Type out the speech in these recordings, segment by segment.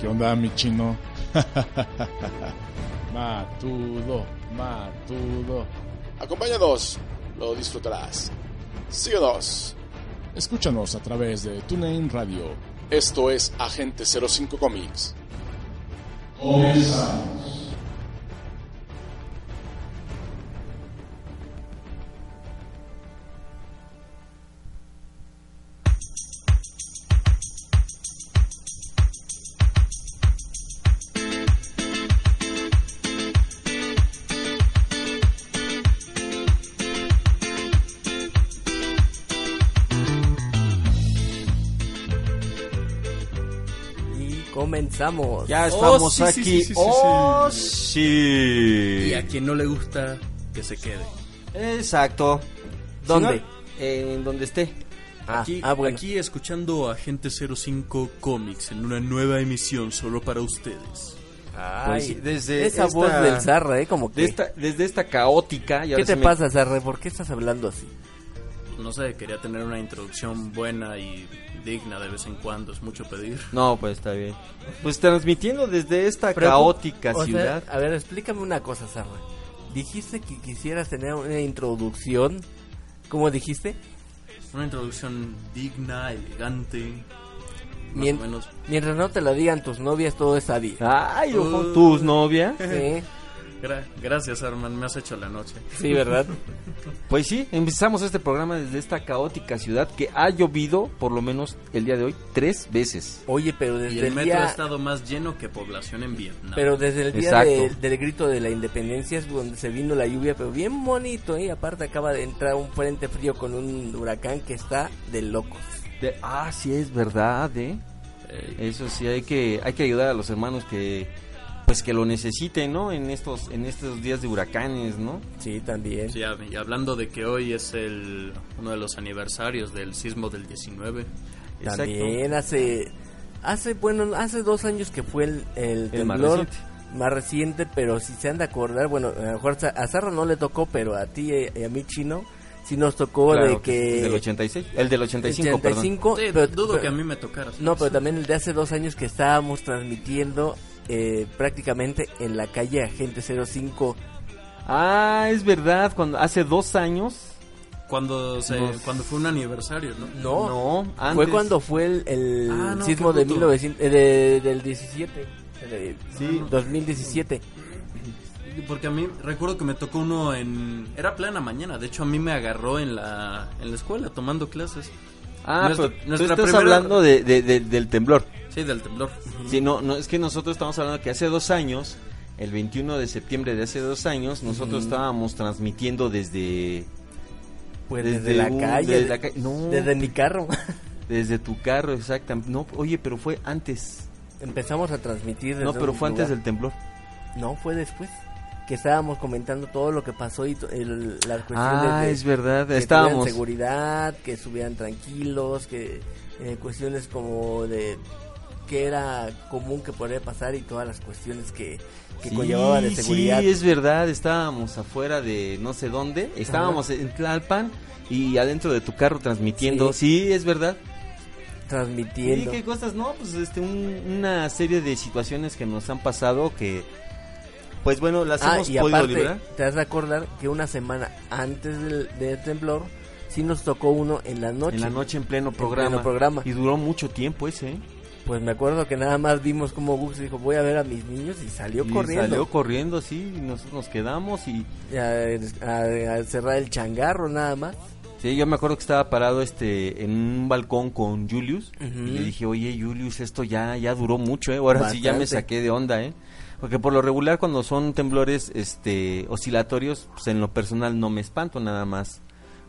¿Qué onda, mi chino? matudo, matudo. Acompáñanos, lo disfrutarás. Síguenos. Escúchanos a través de TuneIn Radio. Esto es Agente 05 Comics. Comenzamos. Comenzamos. Ya estamos Oh, sí, sí, aquí. sí, sí, sí, oh, sí. Y a quien no le gusta, que se quede. Exacto. ¿Dónde? En donde esté. Ah, Aquí, ah, bueno. aquí escuchando Agente 05 Comics en una nueva emisión solo para ustedes. Ay, Pues desde esa esta- voz del Zarra, ¿eh? Como que... De esta, desde esta caótica. y ¿Qué te me- pasa, Zarra? ¿Por qué estás hablando así? No sé, quería tener una introducción buena y digna de vez en cuando, es mucho pedir. No, pues está bien. Pues transmitiendo desde esta Pero, caótica o sea, ciudad. a ver, explícame una cosa, Zarra. Dijiste que quisieras tener una introducción. ¿Cómo dijiste? Una introducción digna, elegante, Mien- menos. Mientras no te lo digan tus novias, todo está bien. Ay, ojo, Uh. tus novias. Sí, Gra- gracias, Arman, me has hecho la noche. sí, ¿verdad? Pues sí, empezamos este programa desde esta caótica ciudad que ha llovido, por lo menos el día de hoy, tres veces. Oye, pero Y desde el el, metro ha estado más lleno que población en Vietnam. Pero desde el día de- del grito de la independencia es donde se vino la lluvia, pero bien bonito, ¿eh? Aparte acaba de entrar un frente frío con un huracán que está de locos. De- ah, sí, es verdad, ¿eh? Eh, Eso sí, hay que, hay que ayudar a los hermanos que, pues que lo necesiten, ¿no? En estos, en estos días de huracanes, ¿no? Sí, también. Sí, y hablando de que hoy es el uno de los aniversarios del sismo del 19. También hace, hace, bueno, hace dos años que fue el, el El más temblor reciente. más reciente, pero si se han de acordar, bueno, a lo mejor a a Zarra no le tocó, pero a ti y a mí chino, sí nos tocó Claro de que... El del 86, el del 85, perdón. 85, Sí, pero- dudo pero- que a mí me tocara. No, pero también el de hace dos años que estábamos transmitiendo eh, prácticamente en la calle Agente 05. Ah, es verdad, cuando hace dos años. Cuando, se, Nos- cuando fue un aniversario, ¿no? No, No, antes. fue cuando fue el, el Ah, no, sismo de bruto. 1900, eh, de- del 17, de- Sí. 2017. Porque a mí recuerdo que me tocó uno en... Era plena mañana, de hecho a mí me agarró en la, en la escuela tomando clases. Ah, Nuestra- pero tú nuestra estás primera- hablando de, de- de- del temblor. Sí, del temblor. Sí, no, no, es que nosotros estamos hablando que hace dos años, el 21 de septiembre de hace dos años, nosotros estábamos transmitiendo desde... Pues Desde desde, la un- calle, desde la ca- no. desde mi carro. Desde tu carro, exactamente. No, oye, pero fue antes. Empezamos a transmitir. No, desde pero un fue antes del temblor. No, fue después. Que estábamos comentando todo lo que pasó y el- las cuestiones Ah, de, es verdad, que estábamos. seguridad, que estuvieran tranquilos, que eh, cuestiones como de que era común que podría pasar y todas las cuestiones que, que Sí, conllevaba de seguridad. Sí, es verdad, estábamos afuera de no sé dónde, estábamos en Tlalpan y adentro de tu carro transmitiendo. Sí, es verdad. Transmitiendo. qué cosas, no, pues este un- una serie de situaciones que nos han pasado que pues bueno, las Ah, hemos y podido aparte, te has de acordar que una semana antes del, del temblor, sí nos tocó uno en la noche. En la noche en pleno programa. pleno programa. Y duró mucho tiempo ese. ¿eh? Pues me acuerdo que nada más vimos como Gus dijo, voy a ver a mis niños y salió Y corriendo. Salió corriendo, sí, y nosotros nos quedamos y a, a- a cerrar el changarro nada más. Sí, yo me acuerdo que estaba parado este en un balcón con Julius y le dije, oye Julius, esto ya ya duró mucho, ¿eh? ahora sí ya me saqué de onda, ¿eh? porque por lo regular cuando son temblores este oscilatorios, pues en lo personal no me espanto nada más,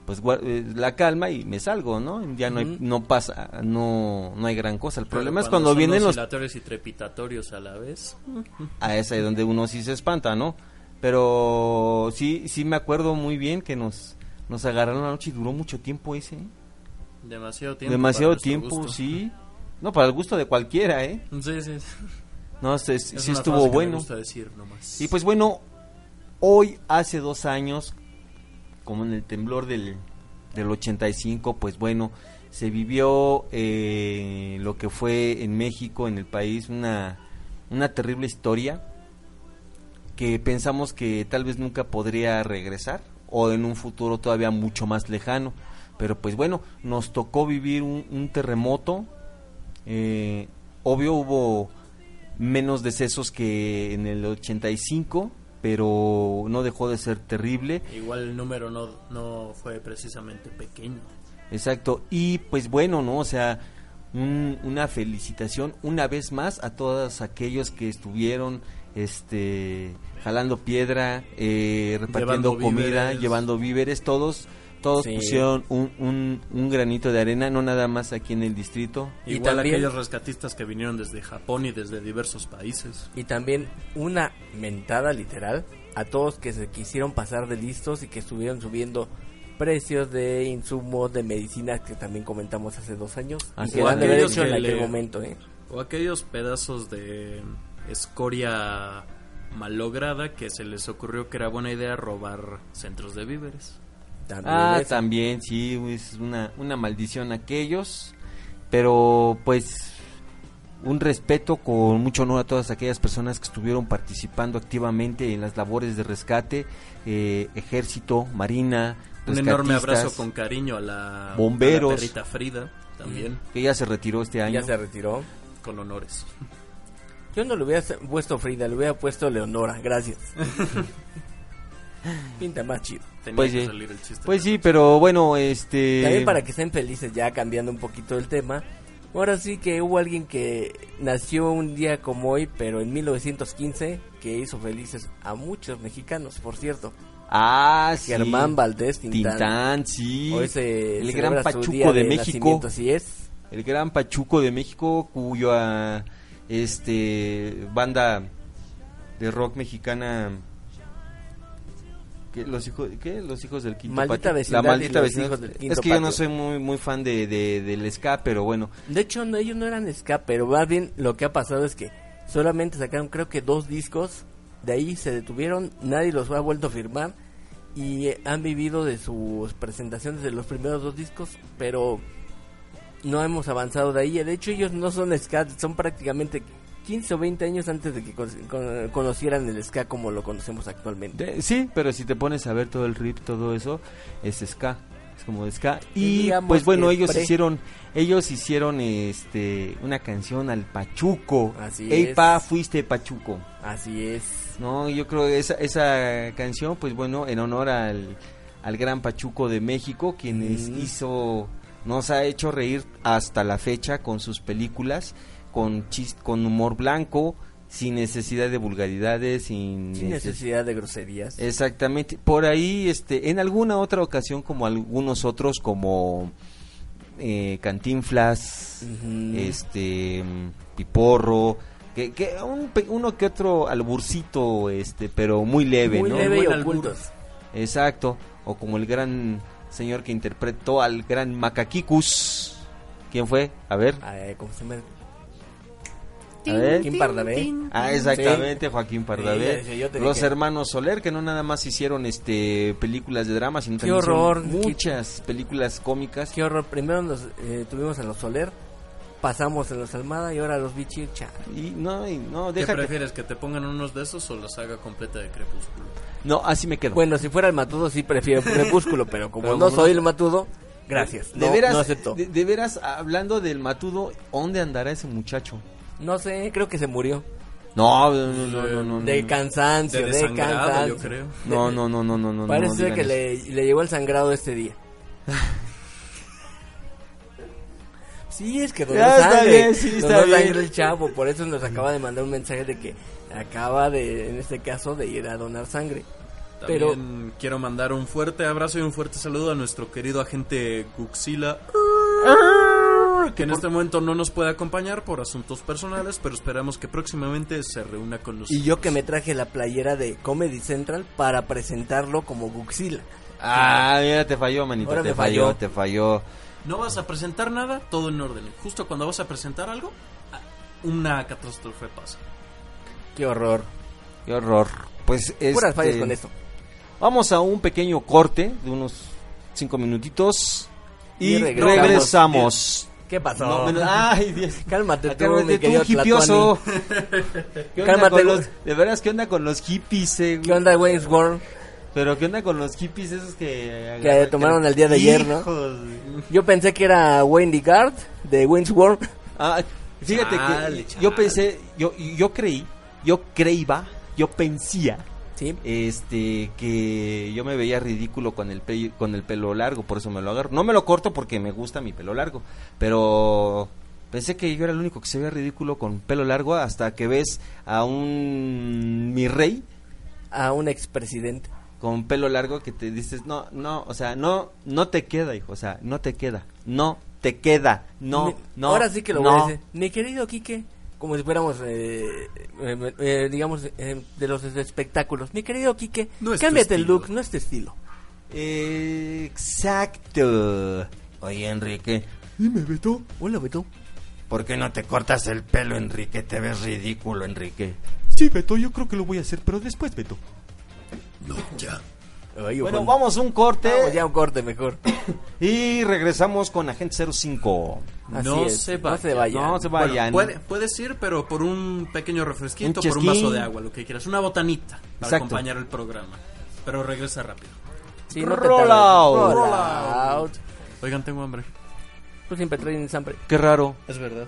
pues eh, la calma y me salgo, ¿no? Ya no hay, no pasa, no no hay gran cosa. El problema es Pero cuando vienen los y trepitatorios a la vez. a esa es donde uno sí se espanta, ¿no? Pero sí sí me acuerdo muy bien que nos nos agarraron la noche y duró mucho tiempo ese. ¿eh? Demasiado tiempo. Demasiado tiempo, gusto. sí. No, para el gusto de cualquiera, ¿eh? Sí, sí. No, se- Es sí estuvo me bueno. gusta decir nomás. Y pues bueno, hoy hace dos años, como en el temblor del, del 85, pues bueno, se vivió eh, lo que fue en México, en el país, una, una terrible historia que pensamos que tal vez nunca podría regresar o en un futuro todavía mucho más lejano. Pero pues bueno, nos tocó vivir un, un terremoto. eh, obvio hubo menos decesos que en el 85, pero no dejó de ser terrible. Igual el número no, no fue precisamente pequeño. Exacto. Y pues bueno, ¿no? O sea, un- una felicitación una vez más a todos aquellos que estuvieron este jalando piedra, eh, repartiendo Llevando comida, víveres. llevando víveres, todos todos Sí. pusieron un, un, un granito de arena, no nada más aquí en el distrito. Y Igual también- aquellos rescatistas que vinieron desde Japón y desde diversos países. Y también una mentada literal a todos que se quisieron pasar de listos y que estuvieron subiendo precios de insumos, de medicinas que también comentamos hace dos años. Así y haber Aquellos hecho en que aquel le- momento, ¿eh? O aquellos pedazos de escoria malograda que se les ocurrió que era buena idea robar centros de víveres. También Ah, también, sí, es una, una maldición aquellos, pero pues un respeto con mucho honor a todas aquellas personas que estuvieron participando activamente en las labores de rescate, eh, ejército, marina, Un enorme abrazo con cariño a la, Bomberos. a la perrita Frida también, que ya se retiró este año. Ya se retiró. con honores. Yo no le hubiera puesto Frida, le hubiera puesto Leonora, gracias. Pinta más chido. Tenía Pues que sí. salir el chiste. Pues sí, pero bueno, este... También para que estén felices, ya cambiando un poquito el tema. Ahora sí que hubo alguien que nació un día como hoy, pero en 1915, que hizo felices a muchos mexicanos, por cierto. Ah, sí. Germán Valdés Tintán. Tintán, sí. Hoy se el gran Pachuco de, de México. así es. El gran Pachuco de México, cuyo ah, este banda de rock mexicana ¿qué? los hijos ¿qué? los hijos del quinto Maldita. Vecindad la maldita vecindad hijos del quinto es que yo no soy muy muy fan de, de- del ska pero bueno De hecho, no, ellos no eran ska, pero más bien lo que ha pasado es que solamente sacaron creo que dos discos, de ahí se detuvieron, nadie los ha vuelto a firmar y han vivido de sus presentaciones de los primeros dos discos, pero no hemos avanzado de ahí. De hecho, ellos no son ska, son prácticamente 15 o 20 años antes de que con- con- conocieran el ska como lo conocemos actualmente. De- sí pero si te pones a ver todo el rip todo eso es ska es como de ska y pues bueno ellos pre- hicieron ellos hicieron este una canción al Pachuco Así Ey es. pa fuiste Pachuco Así es. No, yo creo que esa, esa canción, pues bueno, en honor al, al gran Pachuco de México, quien es- Mm. hizo, nos ha hecho reír hasta la fecha con sus películas, con chis- con humor blanco, sin necesidad de vulgaridades, sin, Sin neces- necesidad de groserías. Exactamente. Por ahí, este, en alguna otra ocasión, como algunos otros, como eh, Cantinflas, este, Piporro, que, que un uno que otro alburcito, este, pero muy leve, Muy ¿no? leve y ocultos. Exacto. O como el gran señor que interpretó al gran Macaquicus. ¿Quién fue? A ver. ¿Cómo se llama? A. Joaquín Pardavé. Ah, exactamente, Joaquín Pardavé. Sí, Los que- hermanos Soler, que no nada más hicieron este películas de drama, sino Qué también hicieron horror. muchas películas cómicas. Qué horror. Primero nos eh, tuvimos a los Soler, pasamos en los Almada y ahora los Bichir. Cha. Y no, y no, ¿Qué déjate. prefieres? ¿Que te pongan unos de esos o los haga completa de crepúsculo? No, así me quedo. Bueno, si fuera el Matudo sí prefiero Crepúsculo, pero como Pero no soy el Matudo, gracias. de no, veras, no acepto. de, de veras, hablando del matudo, ¿dónde andará ese muchacho? No sé, creo que se murió. No, no, no, no, no, no, De no. cansancio, De de, cansancio. yo creo. No, no, no, no, no, no. Parece que le, le llegó el sangrado este día. Sí, es que donó Ya está sangre. bien, sí, está donó bien. sangre el chavo, por eso nos acaba de mandar un mensaje de que acaba de, en este caso, de ir a donar sangre. Pero También quiero mandar un fuerte abrazo y un fuerte saludo a nuestro querido agente Guxila, que en este momento no nos puede acompañar por asuntos personales, pero esperamos que próximamente se reúna con nosotros. y yo que me traje la playera de Comedy Central para presentarlo como Guxila. Ah, mira, te falló, manito. Ahora te falló, falló. te falló. No vas a presentar nada, todo en orden. Justo cuando vas a presentar algo, ah, una catástrofe pasa. Qué horror. Qué horror. Pues Puras este, fallas con esto. Vamos a un pequeño corte de unos cinco minutitos y, Y regresamos. regresamos. ¿Qué pasó? No, bueno, ay, Dios. Cálmate tú, Cálmate mi tú, querido hipioso. ¿Qué onda Cálmate, con güey. los, de veras, ¿qué onda con los hippies, eh, güey? ¿Qué onda, Wayne's World? Pero ¿qué onda con los hippies esos que... Que tomaron el día de ayer, ¿no? Hijos. Yo pensé que era Wayne Digard de Wayne's World. Ah, fíjate Chale, que chale. yo pensé, yo, yo creí, yo creíba, yo pensía Sí. este que yo me veía ridículo con el pe- con el pelo largo, por eso me lo agarro. No me lo corto porque me gusta mi pelo largo, pero pensé que yo era el único que se veía ridículo con pelo largo hasta que ves a un mi rey A un expresidente. con pelo largo que te dices, "No, no, o sea, no no te queda, hijo, o sea, no te queda. No te queda. No, Mi- no. Ahora sí que lo no". voy a decir. Mi querido Quique, como si fuéramos, eh, eh, eh, digamos, eh, de los espectáculos. Mi querido Quique, No cámbiate el look, no es tu estilo. Exacto. Oye, Enrique. Dime, Beto. Hola, Beto. ¿Por qué no te cortas el pelo, Enrique? Te ves ridículo, Enrique. Sí, Beto, yo creo que lo voy a hacer, pero después, Beto. Ay, Bueno, ojalá. vamos a un corte Vamos ya un corte mejor. y regresamos con Agente 05. Así no, es, se no vayan. se vayan. No se Bueno, vayan. puede- puedes ir, pero por un pequeño refresquito, Un por un vaso de agua, lo que quieras. Una botanita para Exacto. acompañar el programa. Pero regresa rápido. Sí, no Roll out. Roll out. Oigan, tengo hambre. Tú siempre traes hambre. Qué raro. Es verdad.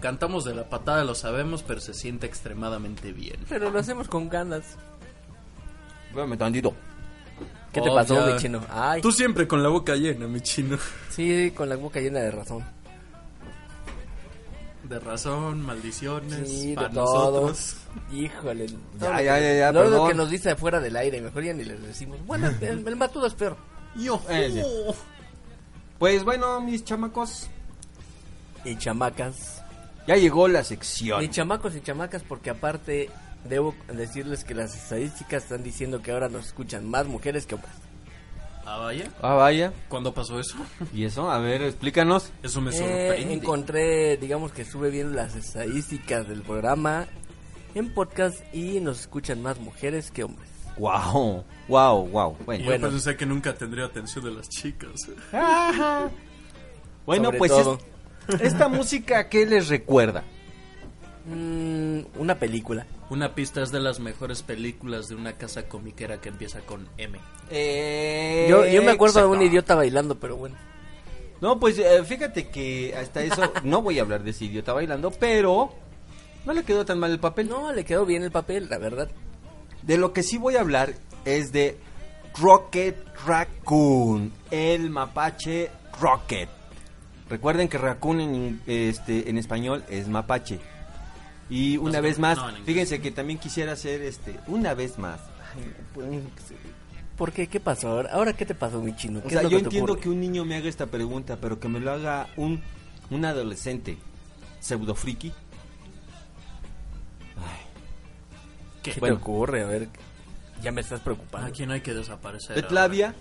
Cantamos de la patada, lo sabemos, pero se siente extremadamente bien. Pero lo hacemos con ganas. Espérame tantito. ¿Qué te Oh, pasó, ya. mi chino? Ay, Tú siempre con la boca llena, mi chino. sí, con la boca llena de razón. De razón, maldiciones, Sí, de para todo. nosotros. Híjole. Todo lo ya, que- ya, ya, todo lo perdón. que nos dice afuera del aire, mejor ya ni les decimos. Bueno, el, el matudo es peor. Yo. Eh, Pues bueno, mis chamacos, Y chamacas. Ya llegó la sección. Y chamacos y chamacas, porque aparte debo decirles que las estadísticas están diciendo que ahora nos escuchan más mujeres que hombres. Ah, vaya. Ah, vaya. ¿Cuándo pasó eso? ¿Y eso? A ver, explícanos. Eso me Eh, sorprende. encontré, digamos que estuve viendo las estadísticas del programa en podcast y nos escuchan más mujeres que hombres. Wow, wow, wow. Y Bueno, yo bueno. pensé que nunca tendría atención de las chicas. bueno Sobre pues todo. es- esta música, ¿qué les recuerda? Mm, una película. Una pista es de las mejores películas de una casa comiquera que empieza con M. Yo, yo me acuerdo de un idiota bailando, pero bueno. No, pues eh, fíjate que hasta eso, no voy a hablar de ese idiota bailando, pero no le quedó tan mal el papel. No, le quedó bien el papel, la verdad. De lo que sí voy a hablar es de Rocket Raccoon, el mapache Rocket. Recuerden que Raccoon en, este, en español es mapache. Y una vez más, no, fíjense que también quisiera hacer este, una vez más. Ay, no pueden- ¿Por qué? ¿Qué pasó ahora? ¿Ahora qué te pasó, mi chino? O ¿Qué sea, yo que entiendo ocurre? que un niño me haga esta pregunta, pero que me lo haga un, un adolescente pseudo friki. ¿Qué bueno. te ocurre? A ver, ya me estás preocupando. ¿A quién hay que desaparecer? Petlavia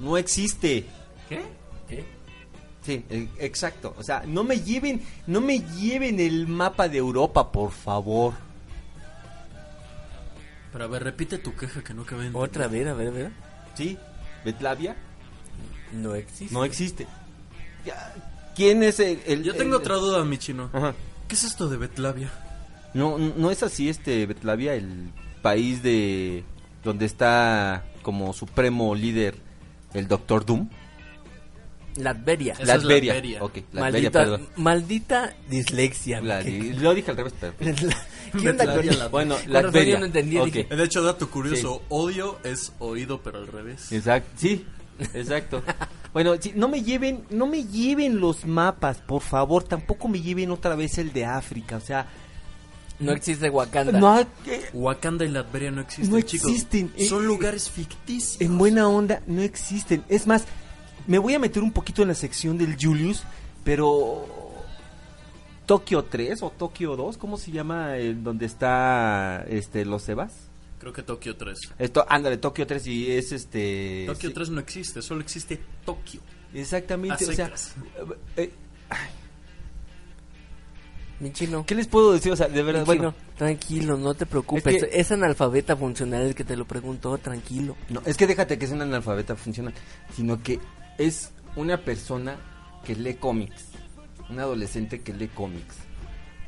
no existe. ¿Qué? ¿Qué? Sí, exacto. O sea, no me lleven, no me lleven el mapa de Europa, por favor. Pero a ver, repite tu queja que no cabe en... Otra vez, a ver, a ver. ¿Sí? ¿Betlavia? No existe. No existe. ¿Quién es el...? el- Yo el- tengo otra duda, mi chino. Ajá. ¿Qué es esto de Betlavia? No, no es así este Betlavia, el país de donde está como supremo líder el Doctor Doom. Latveria. Esa es Latveria. Latveria. Ok, Latveria, Maldita, perdón. maldita dislexia. La- ¿Qué- lo dije al revés, pero... ¿Qué onda con la- Bueno, Latveria. yo no entendí, Ok. dije, De hecho, dato curioso, odio es oído, pero al revés. Exacto, sí, exacto. bueno, sí, no me lleven, no me lleven los mapas, por favor, tampoco me lleven otra vez el de África, o sea, No existe Wakanda. no que- Wakanda y Latveria no existen, No chicos. existen. Son Eh, lugares ficticios. en buena onda no existen. Es más, me voy a meter un poquito en la sección del Julius, pero Tokio 3 o Tokio 2, ¿cómo se llama el donde está este los Evas? Creo que Tokio 3. Esto, ándale, Tokio 3 y es este Tokio sí, 3 no existe, solo existe Tokio. Exactamente, o sea, eh, eh, Mi chino. ¿qué les puedo decir? O sea, de verdad, Mi bueno, chino, tranquilo, no te preocupes. Es Es, analfabeta funcional el que te lo preguntó, tranquilo. No, es que déjate que es un analfabeta funcional, sino que es una persona que lee cómics, un adolescente que lee cómics.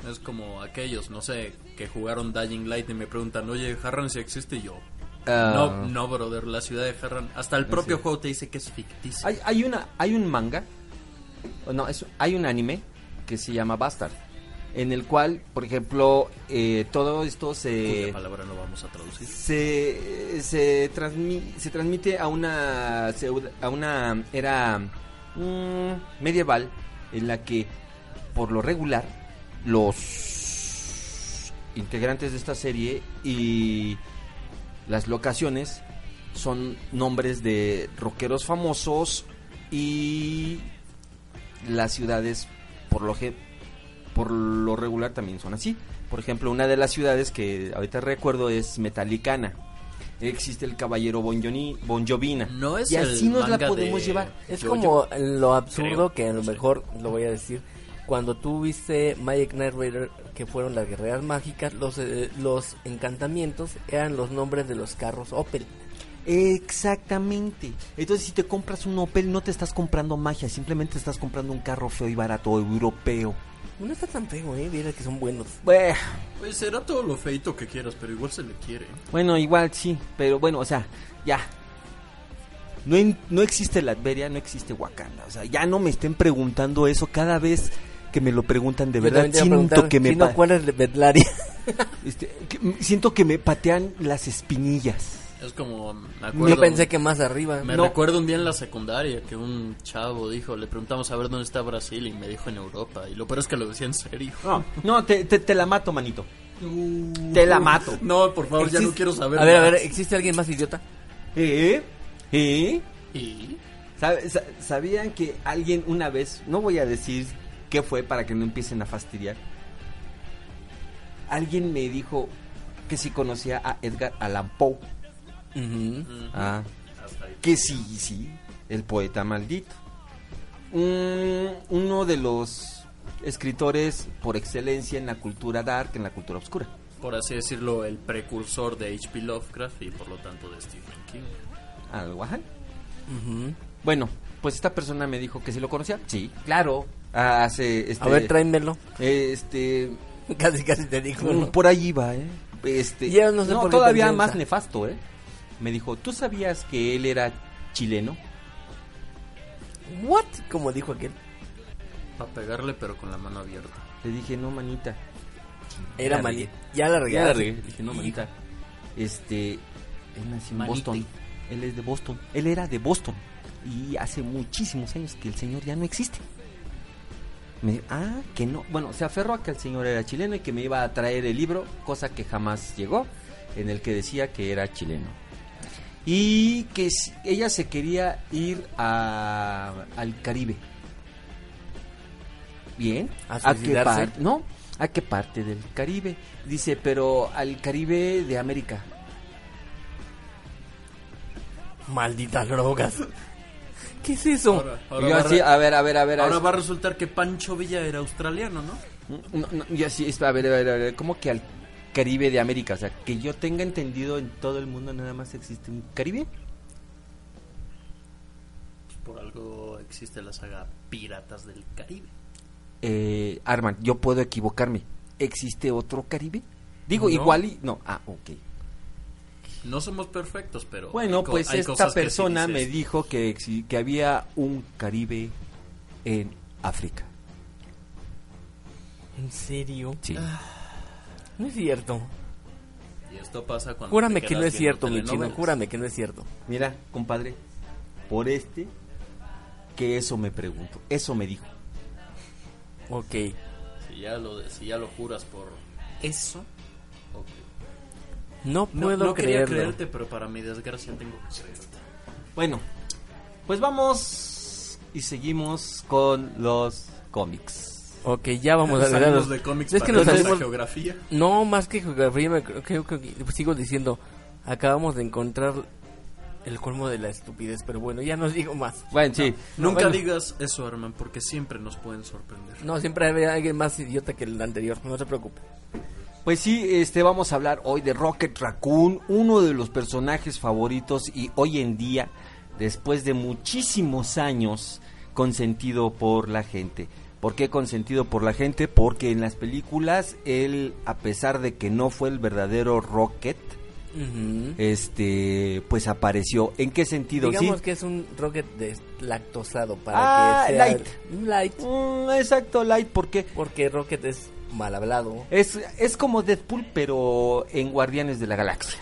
Es como aquellos, no sé, que jugaron Dying Light y me preguntan, oye, Harran si existe Y yo. Ah, No, no, brother, la ciudad de Harran. Hasta el propio sí. juego te dice que es ficticio. Hay, hay una, hay un manga, o no, es, hay un anime que se llama Bastard, en el cual, por ejemplo, eh, todo esto Cuya se palabra no vamos a traducir. se se, transmi- se transmite a una a una era mm, medieval en la que por lo regular los integrantes de esta serie y las locaciones son nombres de rockeros famosos y las ciudades por lo que por lo regular también son así. Por ejemplo, una de las ciudades que ahorita recuerdo es Metalicana. Existe el caballero Bon, Joni- Bon Jovina. No es y el así nos la podemos de- llevar. Es Yo- como lo absurdo creo, que a lo mejor lo voy a decir. Cuando tú viste Magic Knight Rider, que fueron las guerreras mágicas, los, eh, los encantamientos eran los nombres de los carros Opel. Exactamente. Entonces, si te compras un Opel, no te estás comprando magia, simplemente estás comprando un carro feo y barato europeo. No está tan feo, eh. Mira que son buenos. Bueno, Pues será todo lo feito que quieras, pero igual se le quiere. bueno, igual sí, pero bueno, o sea, ya. No, en- no existe Latveria, no existe Wakanda. O sea, ya no me estén preguntando eso cada vez que me lo preguntan de Yo verdad. Siento que me ¿cuál es este, que- siento que me patean las espinillas. Es como, me acuerdo... Yo pensé que más arriba. Me No. recuerdo un día en la secundaria que un chavo dijo, le preguntamos a ver dónde está Brasil y me dijo en Europa. Y lo peor es que lo decía en serio. No, no, te, te- te la mato, manito. Te la mato. No, por favor, ya no quiero saber A ver, a ver, ¿existe alguien más idiota? ¿Eh? ¿Eh? ¿Y? ¿Sabe- sa- ¿Sabían que alguien una vez, no voy a decir qué fue para que no empiecen a fastidiar, alguien me dijo que si conocía a Edgar Allan Poe? Ah, que sí, sí, el poeta maldito. Un- uno de los escritores por excelencia en la cultura dark, en la cultura oscura. Por así decirlo, el precursor de H.P. Lovecraft y por lo tanto de Stephen King. Algo ajá. Bueno, pues esta persona me dijo que sí lo conocía. Sí, claro. Ah, Hace, este, A ver, tráemelo. Este, Casi, casi te dijo. ¿no? Por ahí va, ¿eh? Este, Ya no sé por qué todavía más nefasto, ¿eh? Me dijo, ¿tú sabías que él era chileno? ¿What? Como dijo aquel. Para pegarle, pero con la mano abierta. Le dije, no, manita. Era Ya mali. regué. Ya la Ya regué. la regué. Le dije, no, manita. Este, él nació en Manite. Boston. Él es de Boston. Él era de Boston. Y hace muchísimos años que el señor ya no existe. Me dijo, ah, que no. Bueno, se aferró a que el señor era chileno y que me iba a traer el libro, cosa que jamás llegó, en el que decía que era chileno. Y que si- ella se quería ir a, al Caribe. Bien. ¿A qué parte? No, ¿a qué parte del Caribe? Dice, pero al Caribe de América. Malditas drogas. ¿Qué es eso? Ahora, ahora Yo va, así, a ver, a ver, a ver. ahora a- va a resultar que Pancho Villa era australiano, ¿no? No, no, yo así, a ver, a ver, a ver, ¿cómo que al Caribe de América? O sea, que yo tenga entendido en todo el mundo nada más existe un Caribe. Pues por algo existe la saga Piratas del Caribe. Eh, Arman, yo puedo equivocarme. ¿Existe otro Caribe? Digo, No. igual y... No, ah, ok. No somos perfectos, pero... Bueno, pues esta sí persona me dijo que, que había un Caribe en África. ¿En serio? Sí. No es cierto. Y esto pasa cuando... Júrame que no es cierto, mi chino. Júrame que no es cierto. Mira, compadre, por este, que eso me pregunto. Eso me dijo. Ok. Si ya lo, si ya lo juras por eso... ok. No No, puedo no quería creerlo. creerte, pero para mi desgracia tengo que creerte. Bueno, pues vamos y seguimos con los cómics. Ok, ya vamos a ver. de cómics Es que nos salimos- geografía. No, más que geografía, me creo, que sigo diciendo, acabamos de encontrar el colmo de la estupidez, pero bueno, ya no digo más. Bueno, sí. Nunca bueno. digas eso, Arman, porque siempre nos pueden sorprender. No, siempre hay alguien más idiota que el anterior, no se preocupe. Pues sí, este vamos a hablar hoy de Rocket Raccoon, uno de los personajes favoritos y hoy en día, después de muchísimos años, consentido por la gente. ¿Por qué consentido por la gente? Porque en las películas él, a pesar de que no fue el verdadero Rocket, este, pues apareció. ¿En qué sentido? Digamos sí. que es un rocket deslactosado para Ah, que sea light. un light, Mm, exacto, Light, porque porque rocket es mal hablado. es, es como Deadpool, pero en Guardianes de la Galaxia.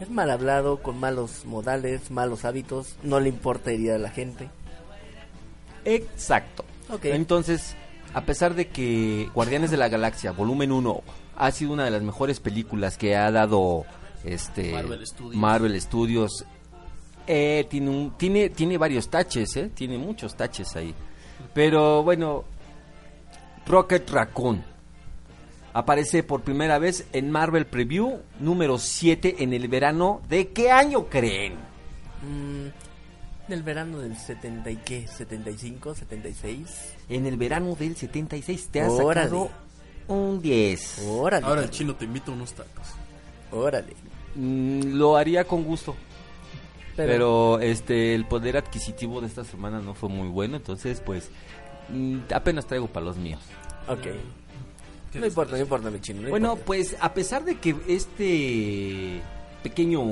Es mal hablado, con malos modales, malos hábitos, no le importa herir a la gente. Exacto. Entonces, a pesar de que Guardianes de la Galaxia Volumen 1 ha sido una de las mejores películas que ha dado este Marvel Studios. Marvel Studios, eh, tiene un tiene tiene varios taches, eh, tiene muchos taches ahí. Pero bueno, Rocket Raccoon aparece por primera vez en Marvel Preview número 7 en el verano de qué año creen? Mm, del verano del 70 y qué, 75, 76. En el verano del 76 te has Órale. sacado un 10. Órale. Ahora el chino te invita a unos tacos. Órale. Mm, lo haría con gusto. Pero, Pero, este el poder adquisitivo de esta semana no fue muy bueno, entonces pues mm, apenas traigo para los míos. ok. ¿Qué No importa, no importa, mi chino. no Bueno, importa. pues a pesar de que este pequeño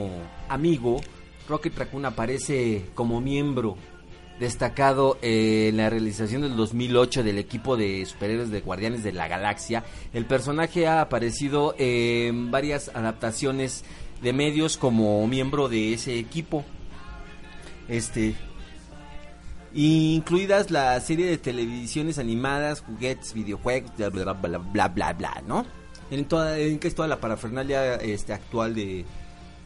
amigo Rocket Raccoon aparece como miembro destacado eh, en la realización del 2008 del equipo de superhéroes de Guardianes de la Galaxia, el personaje ha aparecido en varias adaptaciones de medios como miembro de ese equipo. Este incluidas la serie de televisiones animadas, juguetes, videojuegos, bla bla bla bla bla, bla, ¿no? En toda en que es toda la parafernalia este actual de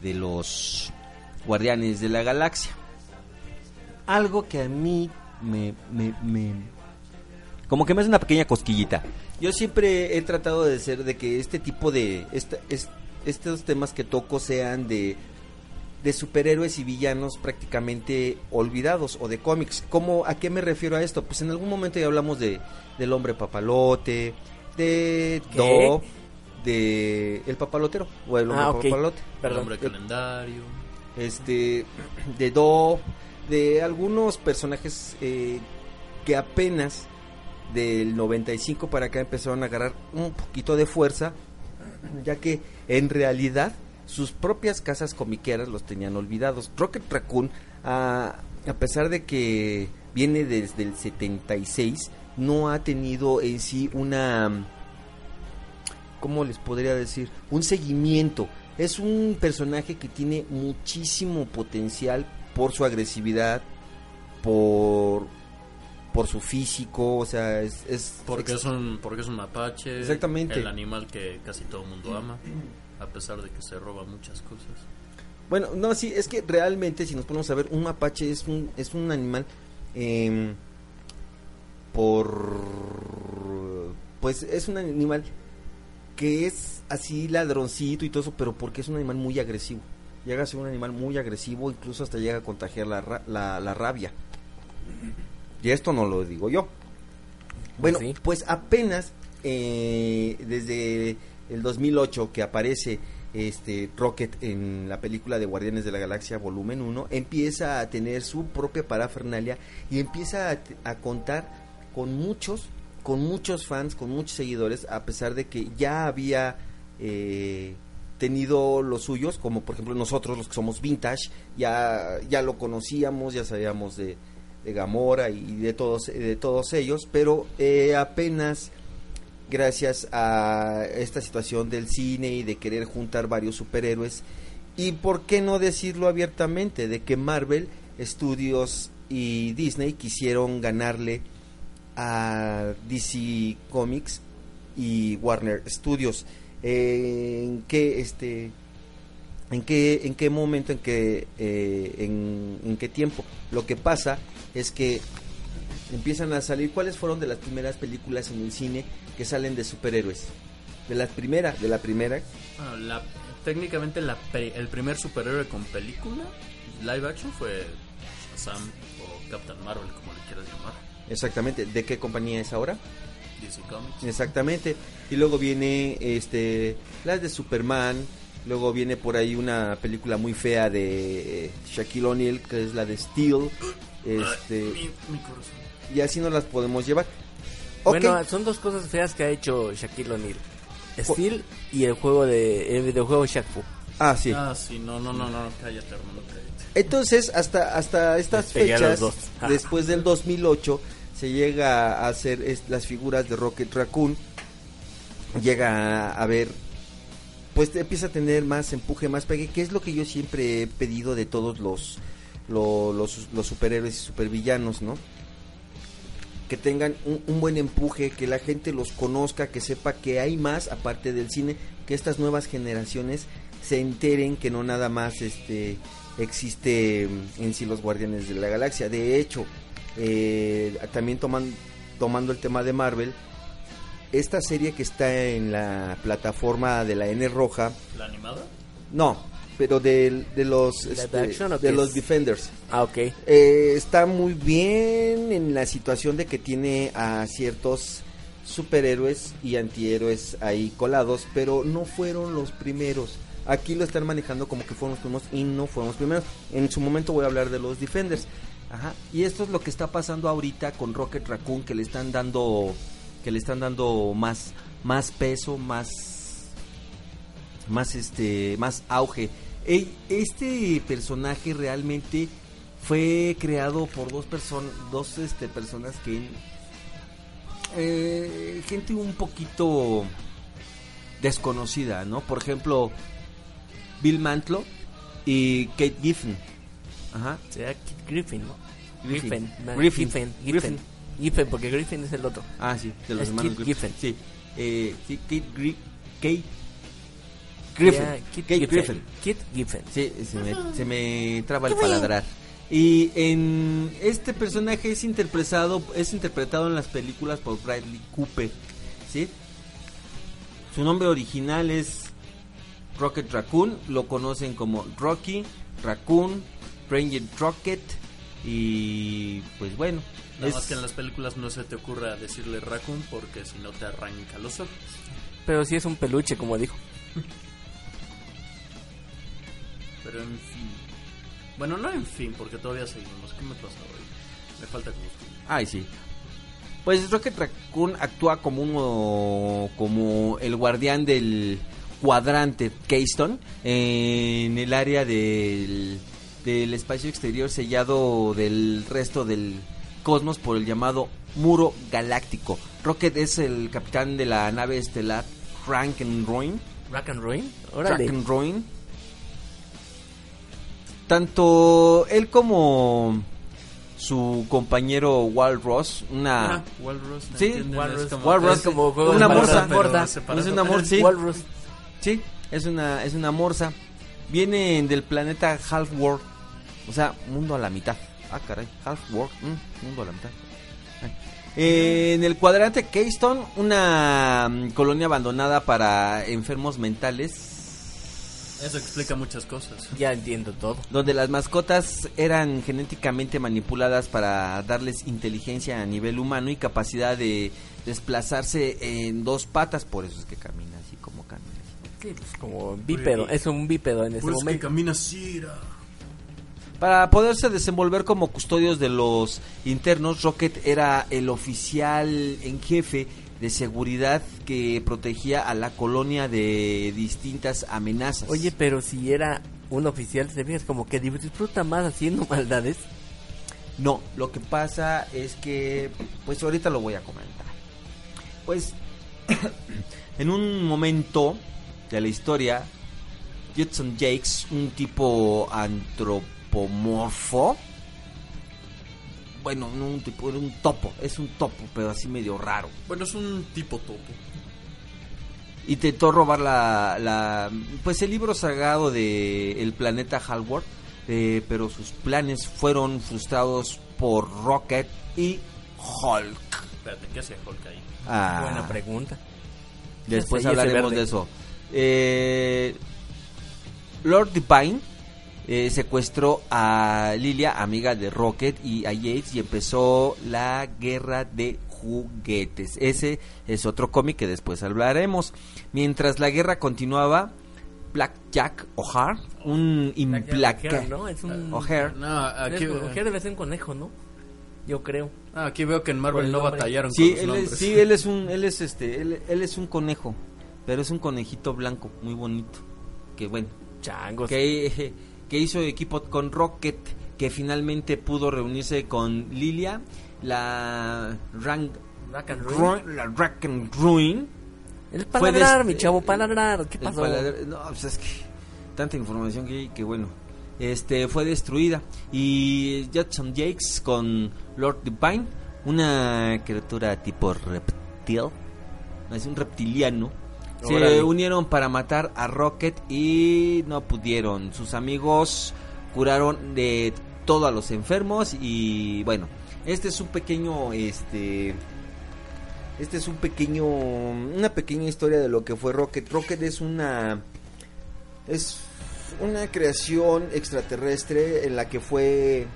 de los Guardianes de la Galaxia. Algo que a mí me, me, me como que me hace una pequeña cosquillita. Yo siempre he tratado de ser de que este tipo de esta- es- estos temas que toco sean de de superhéroes y villanos prácticamente olvidados o de cómics. ¿Cómo, ¿A qué me refiero a esto? Pues en algún momento ya hablamos de del hombre papalote, de ¿Qué? Do, de el papalotero o el hombre Ah, papalote. El Perdón. hombre calendario. Este de Do, de algunos personajes eh, que apenas del 95 para acá empezaron a agarrar un poquito de fuerza, ya que en realidad sus propias casas comiqueras los tenían olvidados. Rocket Raccoon, a, a pesar de que viene desde el 76, no ha tenido en sí una... ¿Cómo les podría decir? Un seguimiento. Es un personaje que tiene muchísimo potencial por su agresividad, por por su físico, o sea, es, es Porque es un, porque es un mapache. Exactamente. El animal que casi todo el mundo ama. A pesar de que se roba muchas cosas. Bueno, no, sí, es que realmente si nos ponemos a ver, un mapache es un, es un animal em, por... Pues es un animal que es así ladroncito y todo eso, pero porque es un animal muy agresivo. Llega a ser un animal muy agresivo, incluso hasta llega a contagiar la, ra- la, la rabia. Y esto no lo digo yo. Bueno, Sí. pues apenas eh, desde el 2008 que aparece este Rocket en la película de Guardianes de la Galaxia volumen 1, empieza a tener su propia parafernalia y empieza a, a contar con muchos, con muchos fans, con muchos seguidores, a pesar de que ya había eh, tenido los suyos, como por ejemplo nosotros los que somos vintage, ya, ya lo conocíamos, ya sabíamos de, de Gamora y de todos, de todos ellos, pero eh, apenas gracias a esta situación del cine y de querer juntar varios superhéroes y por qué no decirlo abiertamente de que Marvel Studios y Disney quisieron ganarle a DC Comics y Warner Studios Eh, en qué este en qué en qué momento en qué eh, en, en qué tiempo. Lo que pasa es que empiezan a salir cuáles fueron de las primeras películas en el cine que salen de superhéroes de las primeras de la primera. Bueno, la- técnicamente la el primer superhéroe con película live action fue Shazam o Captain Marvel, como le quieras llamar. exactamente. De qué compañía es ahora DC Comics. Exactamente. Y luego viene este las de Superman, luego viene por ahí una película muy fea de eh, Shaquille O'Neal que es la de Steel. Este, Ay, mi, mi corazón. y así nos las podemos llevar. Bueno, son dos cosas feas que ha hecho Shaquille O'Neal. Steel y el juego de el videojuego Shaq Fu. ah, sí. Ah, sí, no, no, no, no, cállate, hermano, cállate. Entonces, hasta hasta estas fechas, dos. después del 2008, se llega a hacer las figuras de Rocket Raccoon. Llega a, ver, pues empieza a tener más empuje, más pegue, que es lo que yo siempre he pedido de todos los, lo- los, los superhéroes y supervillanos, ¿no? Que tengan un, un buen empuje, que la gente los conozca, que sepa que hay más aparte del cine, que estas nuevas generaciones se enteren que no nada más este existe en sí los Guardianes de la Galaxia. De hecho, eh, también toman, tomando el tema de Marvel, esta serie que está en la plataforma de la N roja, ¿La animada? no, pero de, de los ¿Live este, action de qué los es? Defenders. Ah, ok. Eh, está muy bien en la situación de que tiene a ciertos superhéroes y antihéroes ahí colados, pero no fueron los primeros. Aquí lo están manejando como que fueron los primeros y no fueron los primeros. En su momento voy a hablar de los Defenders. Ajá. Y esto es lo que está pasando ahorita con Rocket Raccoon, que le están dando, que le están dando más, más peso, más, más este, más auge. Este personaje realmente fue creado por dos personas, dos este, personas que eh, gente un poquito desconocida, ¿no? Por ejemplo, Bill Mantlo y Kate Giffen. Ajá. Será Kit Griffin, ¿no? Griffin. Griffin. Griffin. Griffin. Griffin. Griffin. Griffin, porque Griffin es el otro. Ah, sí, de los Es hermanos Kate Griffin. Giffen. Sí, eh, sí, Kate, Gri- Kate Griffin. Kit Kate Giffen. Griffin. Kit Giffen. Sí, se me, se me traba el paladrar. Y en este personaje es interpretado, es interpretado en las películas por Bradley Cooper, ¿sí? Su nombre original es Rocket Raccoon, lo conocen como Rocky, Raccoon, Ranger Rocket y pues bueno, Nada es- más que en las películas no se te ocurra decirle Raccoon porque si no te arranca los ojos. Pero sí es un peluche, como dijo. Pero en fin. Bueno, no en fin, porque todavía seguimos. ¿Qué me pasa hoy? Me falta combustible. Ay, sí. Pues Rocket Raccoon actúa como uno, como el guardián del cuadrante Keystone en el área del, del espacio exterior sellado del resto del cosmos por el llamado muro galáctico. Rocket es el capitán de la nave estelar Frankenroin. Rack and Ruin. Órale. Frankenroin. Tanto él como su compañero Wal Ross, una Ah, Walrus. ¿me Sí? Walrus. Es como- Walrus es como una morsa. Es una morsa, sí. Walrus. Sí, es una es una morsa. Viene del planeta Half World, o sea, mundo a la mitad. Ah, caray, Half World, mm, mundo a la mitad. Ay. Eh, en el cuadrante Keystone, una mm, colonia abandonada para enfermos mentales. Eso explica muchas cosas. Ya entiendo todo. donde las mascotas eran genéticamente manipuladas para darles inteligencia a nivel humano y capacidad de desplazarse en dos patas, por eso es que camina así como camina. Sí, pues como bípedo. Es un bípedo en ese Pues que momento. camina Sira. Para poderse desenvolver como custodios de los internos, Rocket era el oficial en jefe de seguridad que protegía a la colonia de distintas amenazas. Oye, pero si era un oficial, se ve como que disfruta más haciendo maldades. No, lo que pasa es que, pues ahorita lo voy a comentar. Pues, en un momento de la historia, Judson Jakes, un tipo antropomorfo, bueno, no un tipo, era un topo, es un topo, pero así medio raro. Bueno, es un tipo topo. Intentó robar la, la pues el libro sagrado de el planeta Halward, eh, pero sus planes fueron frustrados por Rocket y Hulk. Espérate, ¿qué hace Hulk ahí? Ah, Buena pregunta. Después hablaremos de eso. Eh, Lord Divine eh, secuestró a Lilia, amiga de Rocket, y a Yates y empezó la guerra de juguetes. Ese es otro cómic que después hablaremos. Mientras la guerra continuaba, Black Jack O'Hare, un O'Hare, implacable... ¿no? Es un... O'Hare. No, aquí, O'Hare debe ser un conejo, ¿no? Yo creo. ah, aquí veo que en Marvel el no batallaron Sí, con los él es, sí, él es un, él es este, él, él es un conejo, pero es un conejito blanco, muy bonito. Que bueno, Changos. que, que hizo equipo con Rocket, que finalmente pudo reunirse con Lilia, la Rank, Rack and. Ruin, la Rack and Ruin. El des- mi chavo, paladrar. ¿Qué el pasó? paladar- no, pues es que tanta información que, hay que bueno, este fue destruida y Judson Jakes con Lord Divine, una criatura tipo reptil, es un reptiliano. Se unieron para matar a Rocket y no pudieron. Sus amigos curaron de todos a los enfermos y bueno, este es un pequeño este este es un pequeño una pequeña historia de lo que fue Rocket. Rocket es una es una creación extraterrestre en la que fue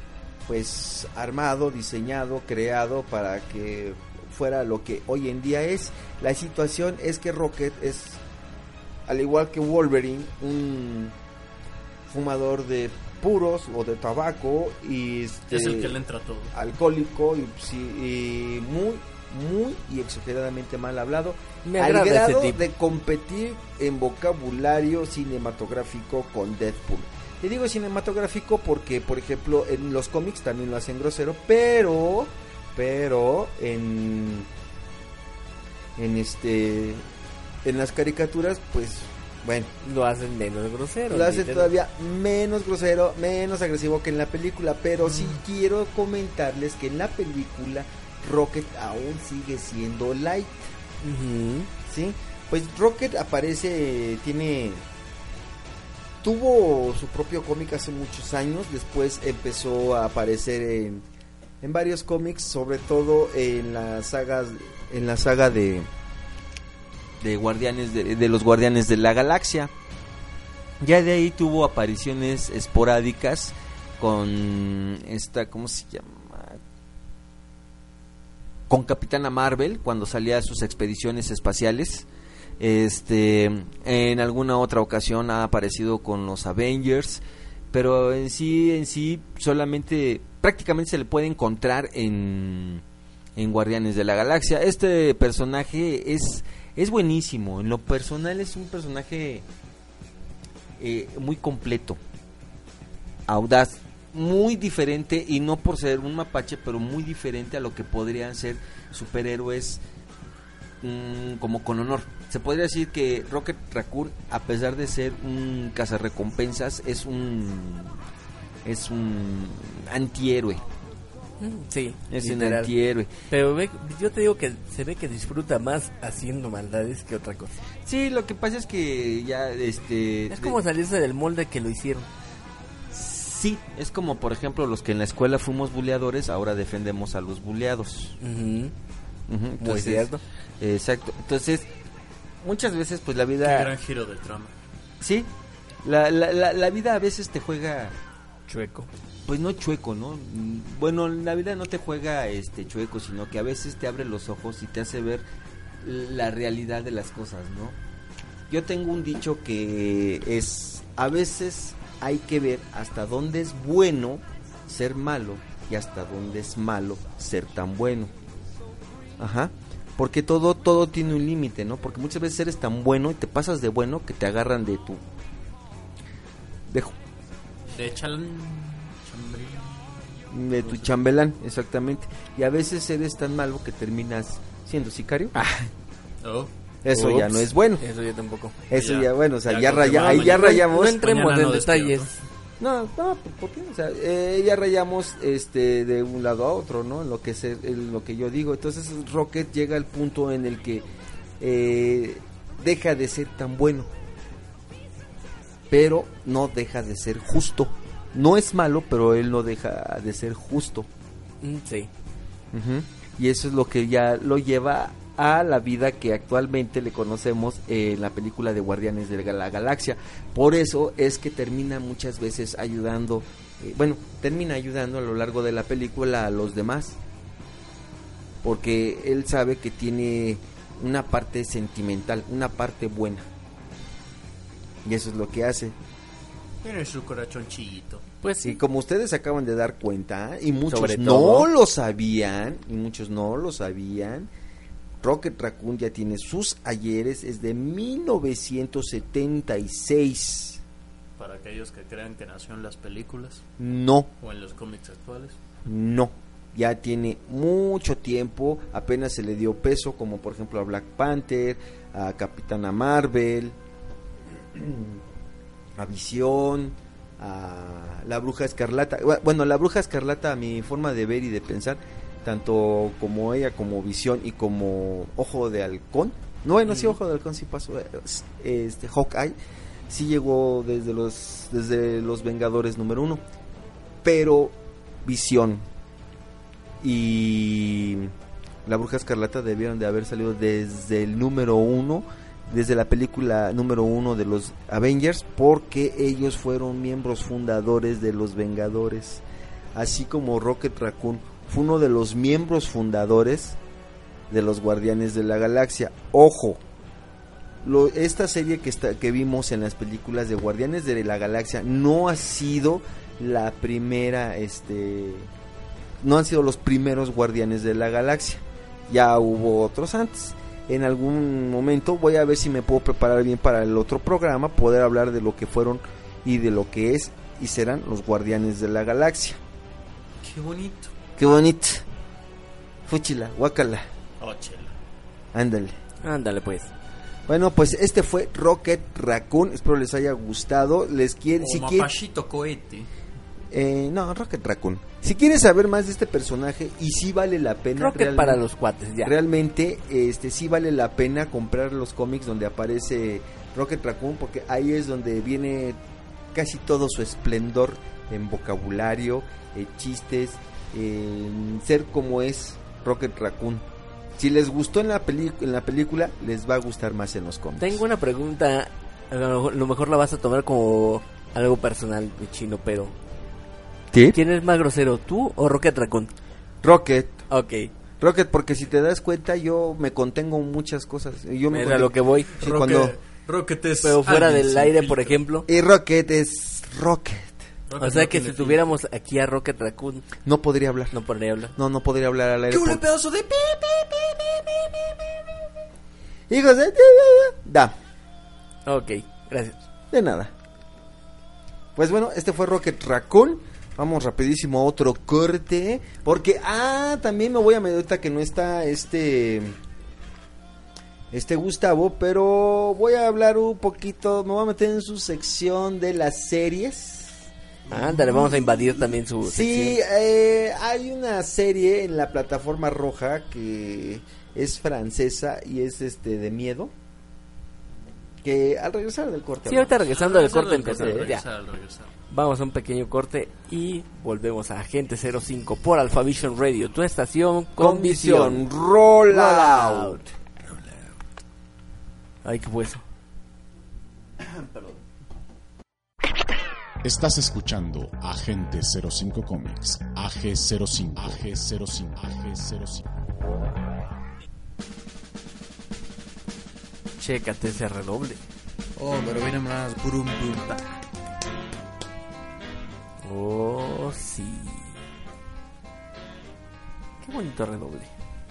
pues armado, diseñado, creado para que fuera lo que hoy en día es. La situación es que Rocket es al igual que Wolverine un fumador de puros o de tabaco y este, Es el que le entra todo. alcohólico y, muy muy y exageradamente mal hablado Me al ese grado tipo. de competir en vocabulario cinematográfico con Deadpool. Y digo cinematográfico porque, por ejemplo, en los cómics también lo hacen grosero, pero, pero en, en este, en las caricaturas, pues, bueno, Lo hacen menos grosero. lo hace literal. todavía menos grosero, menos agresivo que en la película. Pero sí quiero comentarles que en la película Rocket aún sigue siendo light, Ujú. ¿sí? Pues Rocket aparece, tiene... Tuvo su propio cómic hace muchos años, después empezó a aparecer en, en varios cómics, sobre todo en las sagas, en la saga de de guardianes de, los guardianes de la galaxia. Ya de ahí tuvo apariciones esporádicas con esta, ¿cómo se llama? Con Capitana Marvel cuando salía a sus expediciones espaciales. Este, en alguna otra ocasión ha aparecido con los Avengers, pero en sí, en sí, solamente, prácticamente se le puede encontrar en, en Guardianes de la Galaxia. Este personaje es, es buenísimo, en lo personal es un personaje eh, muy completo, audaz, muy diferente y no por ser un mapache, pero muy diferente a lo que podrían ser superhéroes mm, como con honor. Se podría decir que Rocket Raccoon, a pesar de ser un cazarrecompensas, es un es un antihéroe, Sí, es un antihéroe. Pero ve- yo te digo que se ve que disfruta más haciendo maldades que otra cosa. Sí, lo que pasa es que ya este Es como salirse del molde que lo hicieron. sí, es como por ejemplo los que en la escuela fuimos buleadores, ahora defendemos a los buleados. Ujú. Ujú, Muy entonces, cierto. Exacto. Entonces, muchas veces pues la Qué vida gran giro de trama. sí, La, la, la, la vida a veces te juega, Chueco. pues no chueco, ¿no? Mm, Bueno, la vida no te juega este chueco, sino que a veces te abre los ojos y te hace ver la realidad de las cosas, ¿no? Yo tengo un dicho que es, a veces hay que ver hasta dónde es bueno ser malo y hasta dónde es malo ser tan bueno. Ajá. Porque todo, todo tiene un límite, ¿no? Porque muchas veces eres tan bueno y te pasas de bueno que te agarran de tu... De chal... chambrí. de tu chambelán, exactamente. Y a veces eres tan malo que terminas siendo sicario. Oh. Eso ya no es bueno. Eso yo tampoco. Eso Ya. ya, bueno, o sea, Ya ya, raya- ahí ya rayamos. No entremos en no detalles. No, no, ¿por qué? O sea, eh, ya rayamos este de un lado a otro, ¿no? En lo que se, en lo que yo digo. Entonces Rocket llega al punto en el que eh, deja de ser tan bueno, pero no deja de ser justo. No es malo, pero él no deja de ser justo. Mm, Sí. Y eso es lo que ya lo lleva a la vida que actualmente le conocemos en la película de Guardianes de la Galaxia. Por eso es que termina muchas veces ayudando, eh, bueno, termina ayudando a lo largo de la película a los demás. Porque él sabe que tiene una parte sentimental, una parte buena. Y eso es lo que hace. Tiene su corazoncito. Pues Y sí. como ustedes se acaban de dar cuenta, y muchos Sobre no todo. lo sabían, y muchos no lo sabían, Rocket Raccoon ya tiene sus ayeres, es de 1976. Para aquellos que crean que nació en las películas No, o en los cómics actuales. no. Ya tiene mucho tiempo, apenas se le dio peso, como por ejemplo a Black Panther, a Capitana Marvel, a Visión, a la Bruja Escarlata. Bueno, la Bruja Escarlata, a mi forma de ver y de pensar, tanto como ella, como Visión y como Ojo de Halcón. No, bueno, sí, Ojo de Halcón sí pasó. eh, Este, Hawkeye sí llegó desde los, desde los Vengadores número uno. Pero Visión y la Bruja Escarlata debieron de haber salido desde el número uno, desde la película número uno de los Avengers, porque ellos fueron miembros fundadores de los Vengadores, así como Rocket Raccoon fue uno de los miembros fundadores de los Guardianes de la Galaxia. Ojo, esta serie que, está, que vimos en las películas de Guardianes de la Galaxia no ha sido la primera, este, no han sido los primeros Guardianes de la Galaxia. Ya hubo otros antes. En algún momento voy a ver si me puedo preparar bien para el otro programa, poder hablar de lo que fueron y de lo que es y serán los Guardianes de la Galaxia. Qué bonito. Qué bonito. Fúchila, guácala, Oh, ándale. Ándale pues. Bueno, pues este fue Rocket Raccoon. Espero les haya gustado. Les quiere, O si quieren, cohete. Eh, no, Rocket Raccoon. Si quieres saber más de este personaje y si vale la pena, para los cuates, ya. realmente, este, sí vale la pena comprar los cómics donde aparece Rocket Raccoon porque ahí es donde viene casi todo su esplendor en vocabulario, en chistes, en ser como es Rocket Raccoon. Si les gustó en la, en la película, les va a gustar más en los cómics. Tengo una pregunta. A lo mejor- la vas a tomar como algo personal chino, pero. ¿Qué? ¿Quién es más grosero, tú o Rocket Raccoon? Rocket. Ok. Rocket, porque si te das cuenta, yo me contengo en muchas cosas. Yo me Era lo que voy. Sí, Rocket, cuando- Rocket es Pero fuera del aire, filtro. por ejemplo. Y Rocket es Rocket. Rocket O sea no que si tuviéramos aquí a Rocket Raccoon, No podría hablar. no podría hablar. No, no podría hablar al aire. ¡Qué un pedazo de Hijos de... Da, Ok, gracias. de nada. Pues bueno, este fue Rocket Raccoon. Vamos rapidísimo a otro corte. Porque, ah, también me voy a ahorita que no está este... Este Gustavo, pero voy a hablar un poquito, me voy a meter en su sección de las series. Ándale, vamos a invadir también su Sí, eh, hay una serie en la plataforma roja que es francesa y es este de miedo. Que al regresar del corte. Sí, ahorita regresando del Regresar corte al regresar. Vamos a un pequeño corte y volvemos a Agente 05 por Alpha Vision Radio, tu estación con, con visión. visión. Roll out. Ay, qué fue eso. Estás escuchando Agente 05 Comics, AG05, AG05, AG05. Chécate ese redoble. Oh, pero viene más. Burum, bum, ta. Oh, sí. Qué bonito redoble.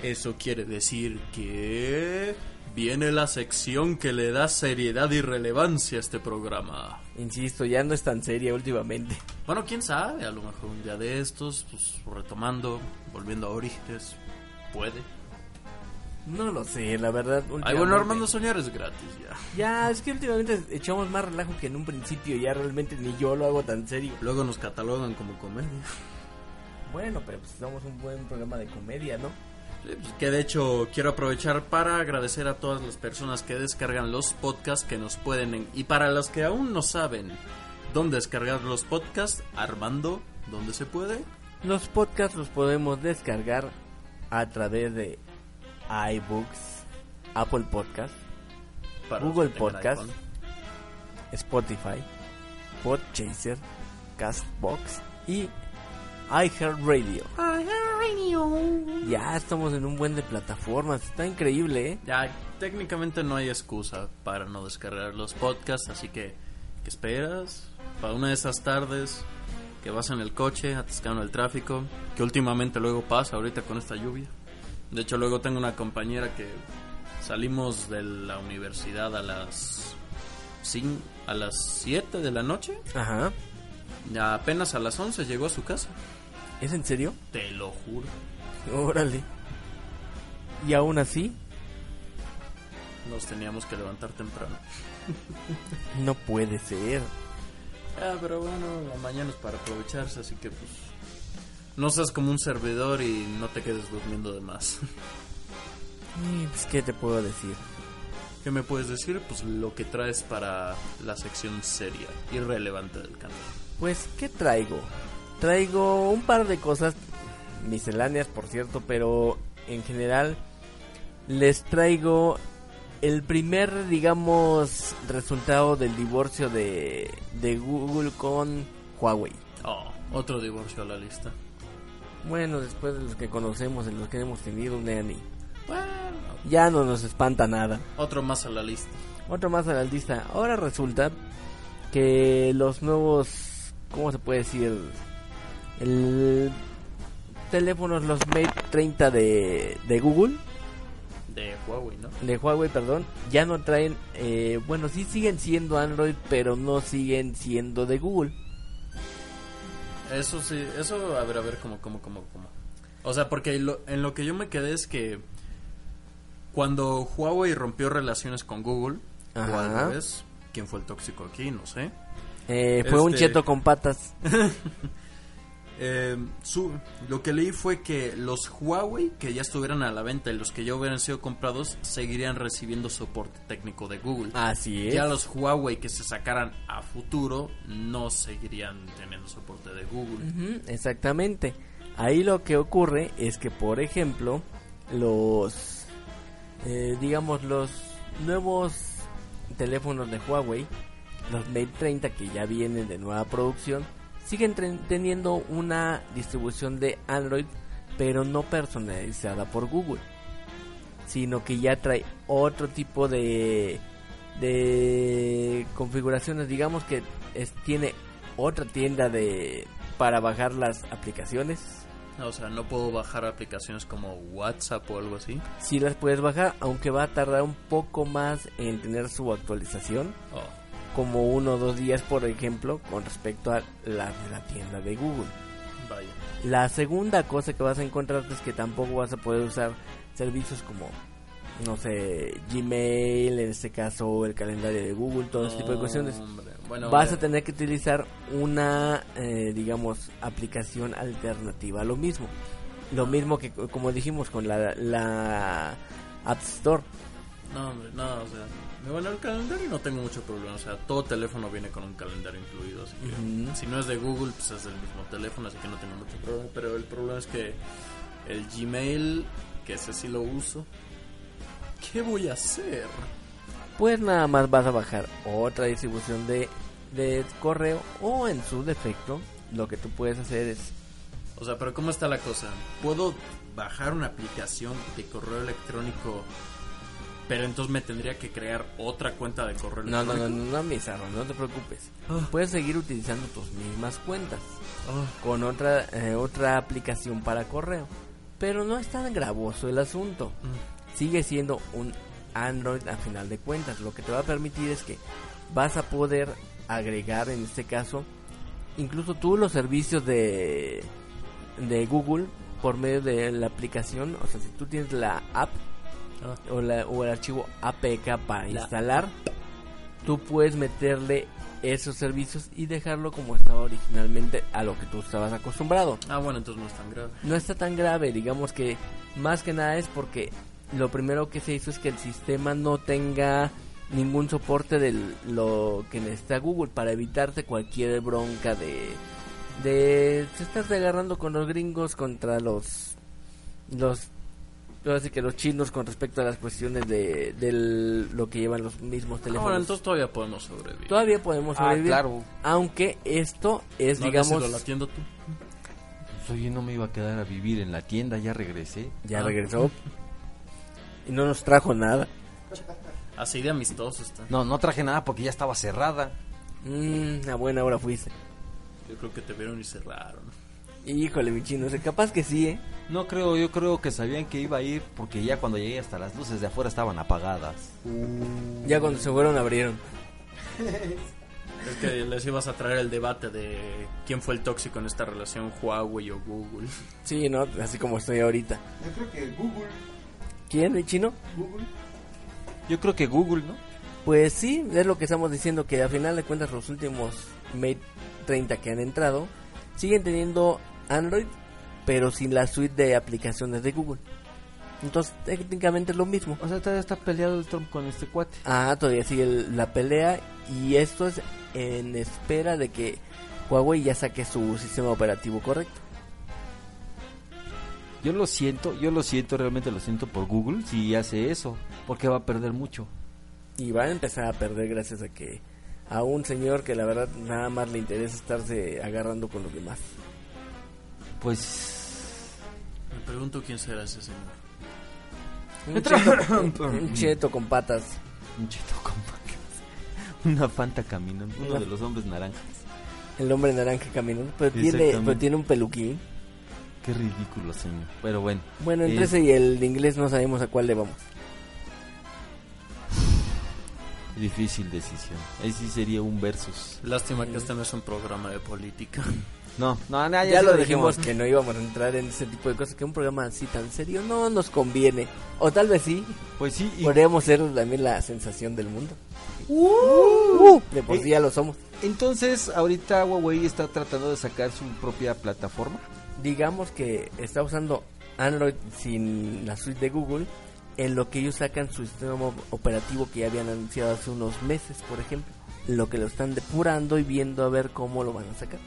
Eso quiere decir que viene la sección que le da seriedad y relevancia a este programa. Insisto, ya no es tan seria últimamente. Bueno, quién sabe, a lo mejor un día de estos, pues retomando, volviendo a orígenes, puede. No lo sé, la verdad. Ay, bueno, Armando Soñar es gratis ya. Ya, es que últimamente echamos más relajo que en un principio. Ya realmente ni yo lo hago tan serio. Luego nos catalogan como comedia. Bueno, pero pues somos un buen programa de comedia, ¿no? Sí, pues, Que de hecho quiero aprovechar para agradecer a todas las personas que descargan los podcasts que nos pueden... en- Y para los que aún no saben dónde descargar los podcasts, Armando, ¿dónde se puede? Los podcasts los podemos descargar a través de iBooks, Apple Podcast, Para Google Podcast. Spotify, Podchaser, Castbox y iHeartRadio. Ya estamos en un buen de plataformas, está increíble, ¿eh? Ya, técnicamente no hay excusa para no descargar los podcasts, así que, ¿qué esperas? Para una de esas tardes que vas en el coche atascando el tráfico, que últimamente luego pasa ahorita con esta lluvia. De hecho, luego tengo una compañera que salimos de la universidad a las cin- a las 7 de la noche, Ajá. ya apenas a las 11 llegó a su casa. ¿Es en serio? Te lo juro. Órale. Y aún así, Nos teníamos que levantar temprano. no puede ser. Ah, pero bueno, la mañana es para aprovecharse, así que pues no seas como un servidor y no te quedes durmiendo de más. Y, pues, ¿Qué te puedo decir? ¿Qué me puedes decir? Pues lo que traes para la sección seria y relevante del canal. Pues, ¿qué traigo? Traigo un par de cosas misceláneas, por cierto, pero en general les traigo el primer, digamos, resultado del divorcio de, de Google con Huawei. Oh, otro divorcio a la lista. Bueno, después de los que conocemos, de los que hemos tenido, Nani, Bueno, ya no nos espanta nada. otro más a la lista. Otro más a la lista. Ahora resulta que los nuevos, ¿cómo se puede decir? El teléfonos, los Mate 30 de, de Google, De Huawei, ¿no? de Huawei, perdón, ya no traen, eh, bueno, sí siguen siendo Android, pero no siguen siendo de Google. Eso sí, eso, a ver, a ver, cómo, cómo, cómo, cómo. O sea, porque lo- en lo que yo me quedé es que cuando Huawei rompió relaciones con Google, o Ajá. al revés, ¿quién fue el tóxico aquí? No sé. Eh, fue un Este- cheto con patas. Eh, su, lo que leí fue que los Huawei que ya estuvieran a la venta y los que ya hubieran sido comprados seguirían recibiendo soporte técnico de Google. Así es. Ya los Huawei que se sacaran a futuro no seguirían teniendo soporte de Google. Exactamente. Ahí lo que ocurre es que, por ejemplo, los, eh, digamos, los nuevos teléfonos de Huawei, los Mate 30 que ya vienen de nueva producción, siguen teniendo una distribución de Android, pero no personalizada por Google, sino que ya trae otro tipo de de configuraciones, digamos que es- tiene otra tienda de para bajar las aplicaciones. O sea, no puedo bajar aplicaciones como WhatsApp o algo así. Si las puedes bajar, aunque va a tardar un poco más en tener su actualización, Oh, como uno o dos días, por ejemplo, con respecto a la de la tienda de Google. vaya. La segunda cosa que vas a encontrar es que tampoco vas a poder usar servicios como, no sé, Gmail, en este caso el calendario de Google, todo ese tipo de cuestiones. Bueno, vas a tener que utilizar una, eh, digamos, aplicación alternativa a lo mismo. Lo mismo que, como dijimos, con la, la App Store. No, hombre, no, o sea, bueno, el calendario no tengo mucho problema, o sea, todo teléfono viene con un calendario incluido, así que si no es de Google, pues es del mismo teléfono, así que no tengo mucho problema, pero el problema es que el Gmail, que ese sí lo uso, ¿qué voy a hacer? Pues nada más vas a bajar otra distribución de, de correo o en su defecto lo que tú puedes hacer es O sea, pero ¿cómo está la cosa? ¿Puedo bajar una aplicación de correo electrónico, pero entonces me tendría que crear otra cuenta de correo no no electrónico? no no, no Mizarro, no te preocupes Ah. puedes seguir utilizando tus mismas cuentas Ah, con otra eh, otra aplicación para correo pero no es tan gravoso el asunto mm. sigue siendo un Android a final de cuentas. Lo que te va a permitir es que vas a poder agregar en este caso incluso tú los servicios de de Google por medio de la aplicación, o sea, si tú tienes la app Ah. o, la, o el archivo APK para La instalar, tú puedes meterle esos servicios y dejarlo como estaba originalmente a lo que tú estabas acostumbrado Ah, bueno, entonces no es tan grave. no está tan grave, digamos que más que nada es porque lo primero que se hizo es que el sistema no tenga ningún soporte de lo que necesita Google para evitarte cualquier bronca de de se estás agarrando con los gringos contra los los así que los chinos con respecto a las cuestiones de, del lo que llevan los mismos Ah, teléfonos. bueno, entonces todavía podemos sobrevivir. Todavía podemos Ah, sobrevivir. claro. Aunque esto es, ¿No habías digamos, ido a la tienda tú? Pues, oye, no me iba a quedar a vivir en la tienda, ya regresé. ya Ah. regresó y no nos trajo nada. Así de amistoso está. No, no traje nada porque ya estaba cerrada. Mm, a buena hora fuiste. Yo creo que te vieron y cerraron. Híjole, mi chino, o sea, capaz que sí, ¿eh? No creo, yo creo que sabían que iba a ir porque ya cuando llegué hasta las luces de afuera estaban apagadas. Ya cuando se fueron abrieron. Es que les ibas a traer el debate de quién fue el tóxico en esta relación, Huawei o Google. Sí, ¿no? Así como estoy ahorita. Yo creo que Google. ¿Quién, mi chino? Yo creo que Google, ¿no? Pues sí, es lo que estamos diciendo, que a final de cuentas los últimos Mate 30 que han entrado siguen teniendo Android, pero sin la suite de aplicaciones de Google. Entonces, técnicamente es lo mismo. O sea, todavía está peleado el Trump con este cuate. Ah, todavía sigue el- la pelea y esto es en espera de que Huawei ya saque su sistema operativo correcto. Yo lo siento, yo lo siento, realmente lo siento por Google si hace eso, porque va a perder mucho. Y va a empezar a perder gracias a que a un señor que la verdad nada más le interesa estarse agarrando con los demás. Pues Me pregunto quién será ese señor. Un cheto, un- un cheto con patas. un cheto con vacas. Una fanta caminando, uno de los hombres naranjas. El hombre naranja caminando, pero tiene, Exactamente. pero tiene un peluquín. Qué ridículo, señor. Pero bueno. Bueno, entre Eh, ese y el de inglés no sabemos a cuál le vamos. Difícil decisión. Ahí sí sería un versus. Lástima que este no es un programa de política. No, no, no, Ya, sí lo dijimos que no íbamos a entrar en ese tipo de cosas, que un programa así tan serio no nos conviene. O tal vez sí, Pues sí, y- podríamos ser también la sensación del mundo. Uh, de por sí ya lo somos. entonces ahorita Huawei está tratando de sacar su propia plataforma. Digamos que está usando Android sin la suite de Google, en lo que ellos sacan su sistema operativo que ya habían anunciado hace unos meses, por ejemplo. Lo que lo están depurando y viendo a ver cómo lo van a sacar.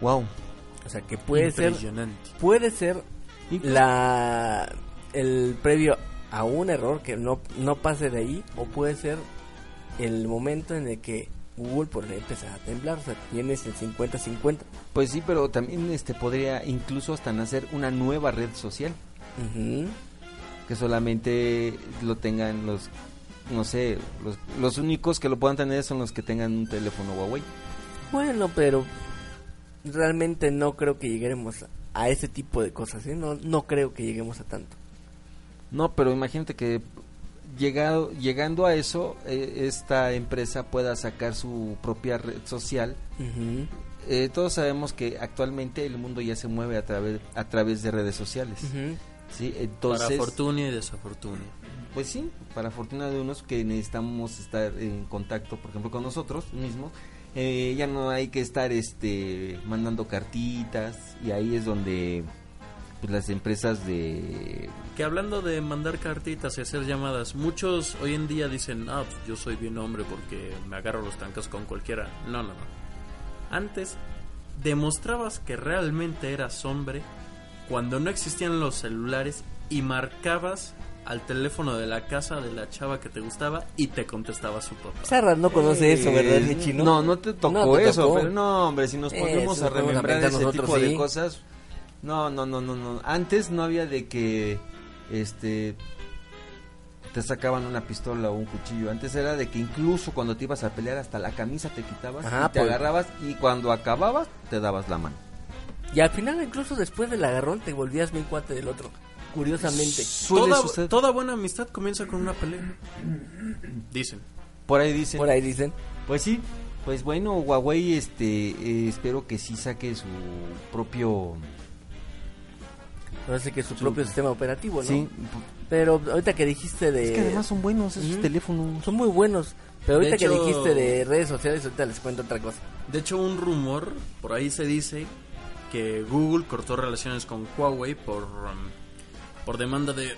Wow. O sea que puede ser puede ser la el previo a un error que no, no pase de ahí o puede ser el momento en el que Google podría empezar a temblar, o sea, tienes el 50-50. Pues sí, pero también este podría incluso hasta nacer una nueva red social que solamente lo tengan los no sé, los, los únicos que lo puedan tener son los que tengan un teléfono Huawei. Bueno, pero realmente no creo que lleguemos a ese tipo de cosas, ¿eh? no, no creo que lleguemos a tanto. No, pero imagínate que llegado, llegando a eso, eh, esta empresa pueda sacar su propia red social. Eh, todos sabemos que actualmente el mundo ya se mueve a través a través de redes sociales. ¿sí? Entonces, Para fortuna y desafortuna. pues sí, para fortuna de unos que necesitamos estar en contacto, por ejemplo, con nosotros mismos, eh, ya no hay que estar este mandando cartitas y ahí es donde pues, las empresas de Que hablando de mandar cartitas y hacer llamadas, muchos hoy en día dicen, ah, pues yo soy bien hombre porque me agarro los trancas con cualquiera. No, no, no. Antes demostrabas que realmente eras hombre cuando no existían los celulares y marcabas al teléfono de la casa de la chava que te gustaba y te contestaba su papá. Sarra no conoce eso, ¿verdad, mi chino? No, no te tocó No te eso, tocó. pero no, hombre, si nos Eh, ponemos a remembrar ese nosotros, tipo de cosas, no, no, no, no, no. Antes no había de que, este, te sacaban una pistola o un cuchillo. Antes era de que incluso cuando te ibas a pelear hasta la camisa te quitabas Ajá, y te pues. agarrabas y cuando acababas te dabas la mano. Y al final, incluso después del agarrón, te volvías bien cuate del otro. Curiosamente. Suele Toda, suceder. toda buena amistad comienza con una pelea. Dicen. Por ahí dicen. Por ahí dicen. Pues sí, pues bueno, Huawei, este, eh, espero que sí saque su propio... No sé que es su propio sistema operativo, ¿no? Sí, Pero ahorita que dijiste de... es que además son buenos esos teléfonos. Son muy buenos. Pero ahorita que dijiste de redes sociales, ahorita les cuento otra cosa. De hecho, un rumor, por ahí se dice que Google cortó relaciones con Huawei por, um, por demanda de...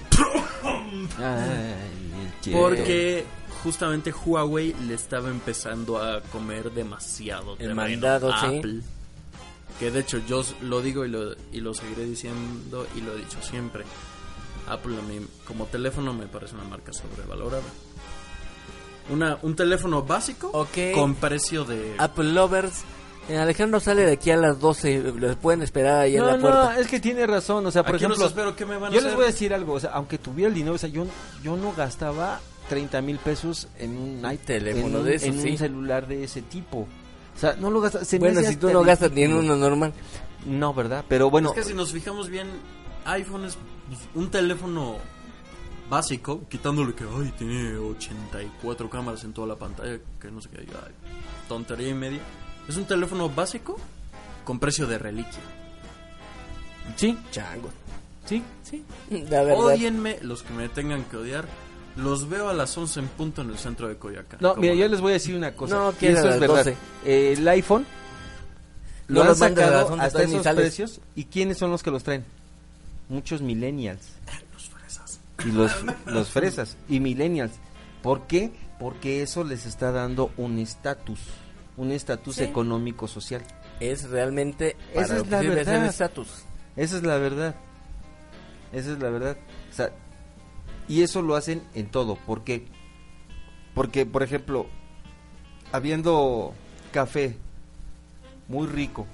Ay. Porque justamente Huawei le estaba empezando a comer demasiado El mandado, sí. Apple. Que de hecho yo lo digo y lo, y lo seguiré diciendo y lo he dicho siempre. Apple a mí como teléfono me parece una marca sobrevalorada. Una, un teléfono básico Ok. con precio de... Apple Lovers. Eh, Alejandro sale de aquí a las 12. Los pueden esperar ahí en No, la no, puerta. es que tiene razón, o sea, por Aquí ejemplo, espero, ¿qué me van a yo les voy a decir algo, o sea, aunque tuviera el dinero, o sea, yo, yo no gastaba 30 mil pesos en un iPhone, teléfono en un, de esos, en sí. un celular de ese tipo. O sea, no lo gastas. se Bueno, si tú no gastas ni en uno normal. No, ¿verdad? Pero bueno, Es que si nos fijamos bien, iPhone es pues, un teléfono básico, quitándole que ay, tiene 84 cámaras en toda la pantalla, que no sé qué, ay, tontería y media. Es un teléfono básico con precio de reliquia. sí, Chango. sí. Sí, la verdad. Odienme los que me tengan que odiar. Los veo a las 11 en punto en el centro de Coyacán. No, ¿Cómo mira, no? yo les voy a decir una cosa. No, que eso a es verdad. 12. Eh, el iPhone No lo han a sacado 11, hasta esos sales. precios. ¿Y quiénes son los que los traen? Muchos millennials. Los fresas. Y los, los fresas. Y millennials. ¿Por qué? Porque eso les está dando un estatus. Un estatus Sí. económico social. Es realmente. Esa para es la el verdad. estatus. Esa es la verdad. Esa es la verdad. O sea, y eso lo hacen en todo. ¿Por qué? Porque, por ejemplo, habiendo café muy rico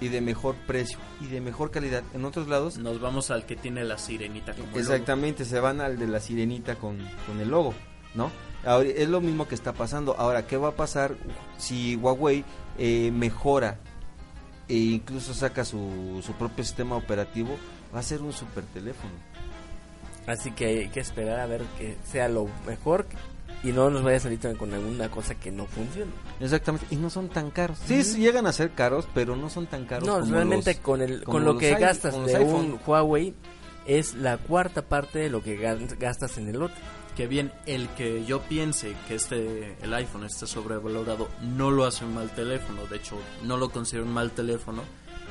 y de mejor precio y de mejor calidad en otros lados, Nos vamos al que tiene la sirenita como logo. exactamente se van al de la sirenita con, con el logo, ¿no? Ahora, es lo mismo que está pasando. Ahora, ¿qué va a pasar si Huawei eh, mejora e incluso saca su, su propio sistema operativo? Va a ser un super teléfono. Así que hay que esperar a ver que sea lo mejor y no nos vaya a salir con alguna cosa que no funcione. Exactamente, y no son tan caros. Sí, sí llegan a ser caros, pero no son tan caros. No, como realmente los- con el con lo que gastas de iPhone. un Huawei es la cuarta parte de lo que ga- gastas en el otro. Que bien, el que yo piense que este el iPhone esté sobrevalorado no lo hace un mal teléfono, de hecho no lo considero un mal teléfono,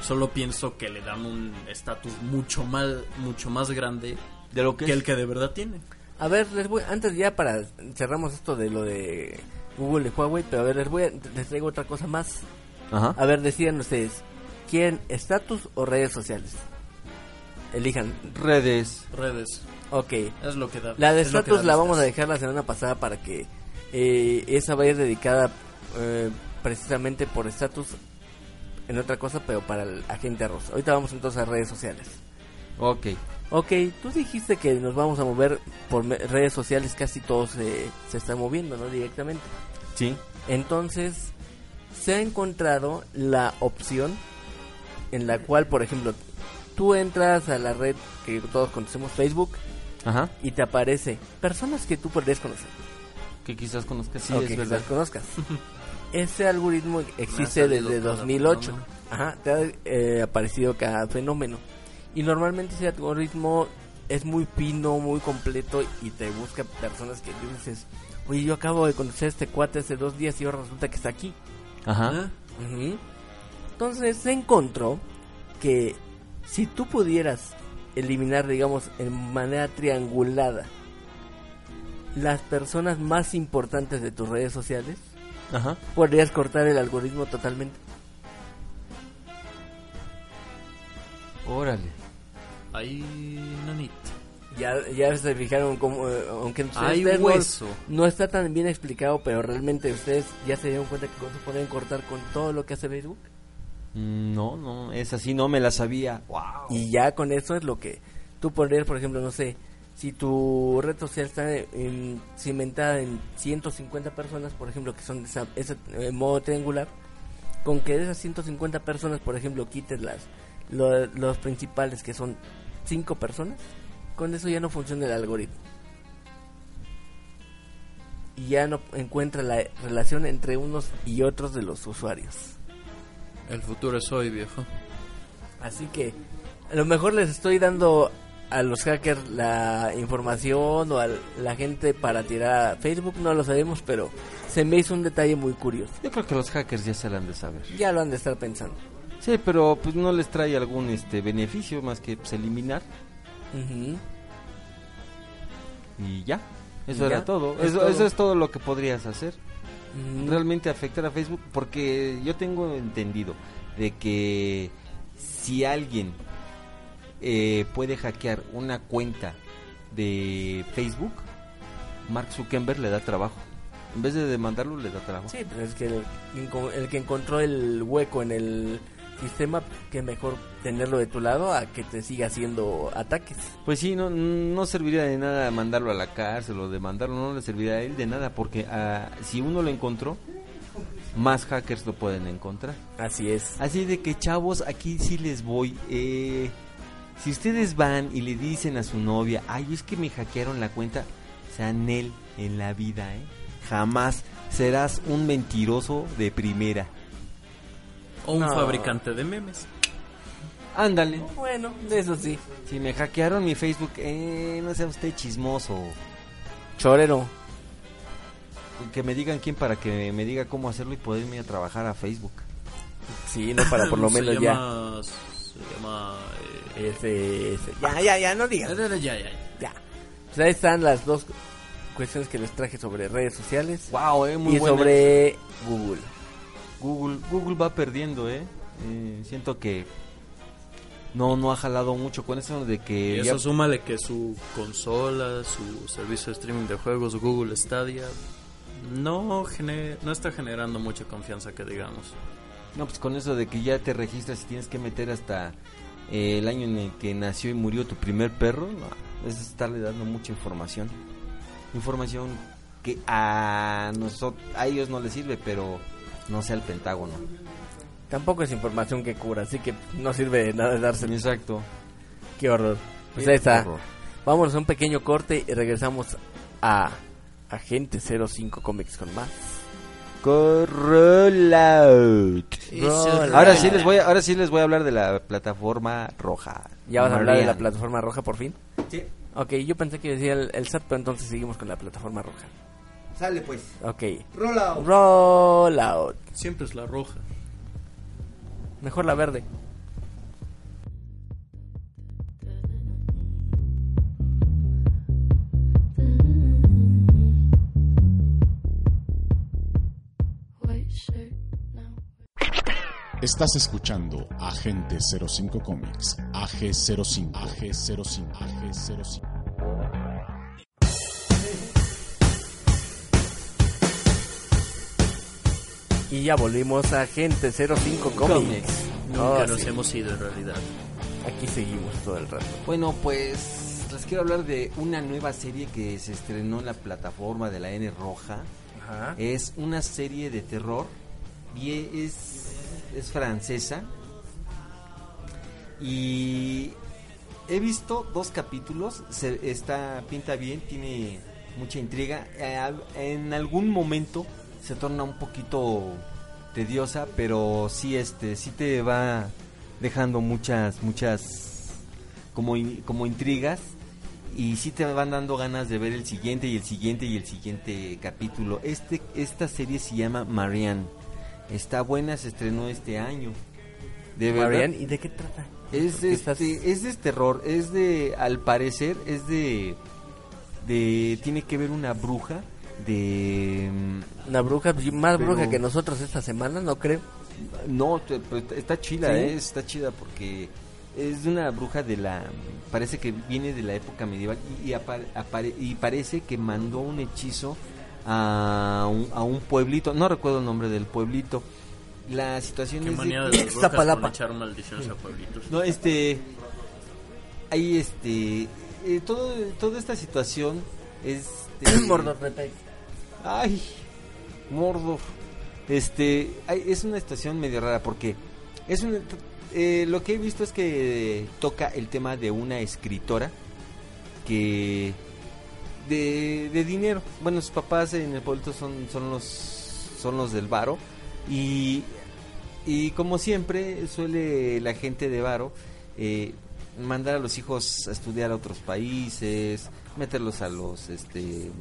solo pienso que le dan un estatus mucho mal mucho más grande de lo que, que es. el que de verdad tiene. A ver, les voy antes ya para cerramos esto de lo de Google y Huawei, pero a ver, les voy a, les traigo otra cosa más. Ajá. A ver, decían ustedes, ¿quieren estatus o redes sociales? Elijan. Redes. Redes, Ok. es lo que da. La de estatus la vamos a dejar la semana pasada para que eh, esa vaya dedicada eh, precisamente por estatus en otra cosa, pero para el agente rosa. Ahorita vamos entonces a redes sociales. Ok. Ok, tú dijiste que nos vamos a mover por redes sociales, casi todos se se están moviendo, ¿no? Directamente. Sí. Entonces, se ha encontrado la opción en la cual, por ejemplo, tú entras a la red que todos conocemos, Facebook, Ajá. y te aparece personas que tú podrías conocer. Que quizás conozcas. Sí, o es que verdad. quizás conozcas. Ese algoritmo existe desde cada 2008. fenómeno. Ajá, te ha eh, aparecido cada fenómeno. Y normalmente ese algoritmo es muy fino, muy completo y te busca personas que tú dices, oye, yo acabo de conocer a este cuate hace dos días y ahora resulta que está aquí. Ajá. ¿Ah? Entonces se encontró que si tú pudieras eliminar, digamos, en manera triangulada las personas más importantes de tus redes sociales, Ajá. podrías cortar el algoritmo totalmente. Órale. Ahí, nanita. Ya, ya se fijaron como, eh, aunque Hay no- hueso. No, está tan bien explicado, pero realmente ustedes ya se dieron cuenta que se pueden cortar con todo lo que hace Facebook. No, no, es así, no me la sabía. Wow. Y ya con eso es lo que tú podrías, por ejemplo, no sé, si tu red social está en- cimentada en 150 personas, por ejemplo, que son de esa, ese eh, modo triangular, con que de esas 150 personas, por ejemplo, quites las lo- los principales, que son 5 personas, con eso ya no funciona el algoritmo. Y ya no encuentra la relación entre unos y otros de los usuarios. El futuro es hoy, viejo. Así que a lo mejor les estoy dando a los hackers la información o a la gente para tirar a Facebook, no lo sabemos, pero se me hizo un detalle muy curioso. Yo creo que los hackers ya se la han de saber. Ya lo han de estar pensando. Sí, pero pues no les trae algún este beneficio más que pues, eliminar y ya. Eso era todo. es Eso, todo. eso es todo lo que podrías hacer. Ujú. Realmente afectar a Facebook porque yo tengo entendido de que si alguien eh, puede hackear una cuenta de Facebook, Mark Zuckerberg le da trabajo. En vez de demandarlo, le da trabajo. Sí, pero es que el, el que encontró el hueco en el sistema, que mejor tenerlo de tu lado a que te siga haciendo ataques. Pues sí, no, no serviría de nada mandarlo a la cárcel o demandarlo, no le serviría a él de nada, porque ah, si uno lo encontró, más hackers lo pueden encontrar. Así es. Así de que chavos, aquí sí les voy. Eh, si ustedes van y le dicen a su novia, ay, es que me hackearon la cuenta, sean él en la vida, ¿eh? Jamás serás un mentiroso de primera. O un No. fabricante de memes. Ándale. Bueno, eso sí. Si me hackearon mi Facebook, eh, no sea usted chismoso. Chorero. Que me digan quién para que me diga cómo hacerlo y poderme ir a trabajar a Facebook. Sí, no para por lo Se menos ya. llama- Se llama... eh, Ese, ese. Ya, ya, ya, no digas. ya, ya, ya. Ya. Pues ahí están las dos cuestiones que les traje sobre redes sociales Wow, eh, muy y buena. sobre Google. Google, Google va perdiendo, eh. Eh, siento que no no ha jalado mucho con eso de que Y ya- eso súmale que su consola, su servicio de streaming de juegos, Google Stadia, no, gene- no está generando mucha confianza que digamos. no pues con eso de que ya te registras y tienes que meter hasta eh, el año en el que nació y murió tu primer perro, no, es estarle dando mucha información. Información que a nosotros a ellos no les sirve, pero no sea el Pentágono. Tampoco es información que cura, así que no sirve de nada dársela. Exacto. Qué horror. Pues Qué ahí está. horror. Vámonos a un pequeño corte y regresamos a Agente 05 Comics con más. Rollout. Ahora sí les voy a, ahora sí les voy a hablar de la plataforma roja. ¿Ya vas a hablar de la plataforma roja por fin? Sí. Ok, yo pensé que decía el, el SAT, pero entonces seguimos con la plataforma roja. Sale pues. Ok. Rollout. Rollout. Siempre es la roja. Mejor la verde. Estás escuchando Agente 05 Comics, AG05, AG05, AG05. Y ya volvimos a Agente 05 Comics. Nunca Oh, nos sí. hemos ido en realidad. Aquí seguimos todo el rato. Bueno, pues les quiero hablar de una nueva serie que se estrenó en la plataforma de la N Roja. Ajá. Es una serie de terror y es, es francesa. Y he visto dos capítulos, se, está pinta bien, tiene mucha intriga. Eh, en algún momento se torna un poquito tediosa, pero sí este sí te va dejando muchas muchas como in- como intrigas y sí te van dando ganas de ver el siguiente y el siguiente y el siguiente capítulo. Este esta serie se llama Marianne. Está buena, se estrenó este año. De verdad. Marian, ¿y de qué trata? Es estás- este, es de terror, es de, al parecer, es de, de, tiene que ver una bruja de, mm, Una bruja, más Pero- bruja que nosotros esta semana, no creo. no, pues, está chida, ¿Sí? eh, está chida porque es una bruja de la parece que viene de la época medieval y, y apare- apare- y parece que mandó un hechizo a un, a un pueblito no recuerdo el nombre del pueblito la situación Qué es de manía de que- las brujas echar maldiciones a pueblitos. no este ahí este eh, todo toda esta situación es este. Ay, Mordor. Este, es una situación medio rara porque es un, eh, lo que he visto es que toca el tema de una escritora que de, de dinero. Bueno, sus papás en el pueblo son son los son los del Varo y y como siempre suele la gente de Varo eh, mandar a los hijos a estudiar a otros países, meterlos a los este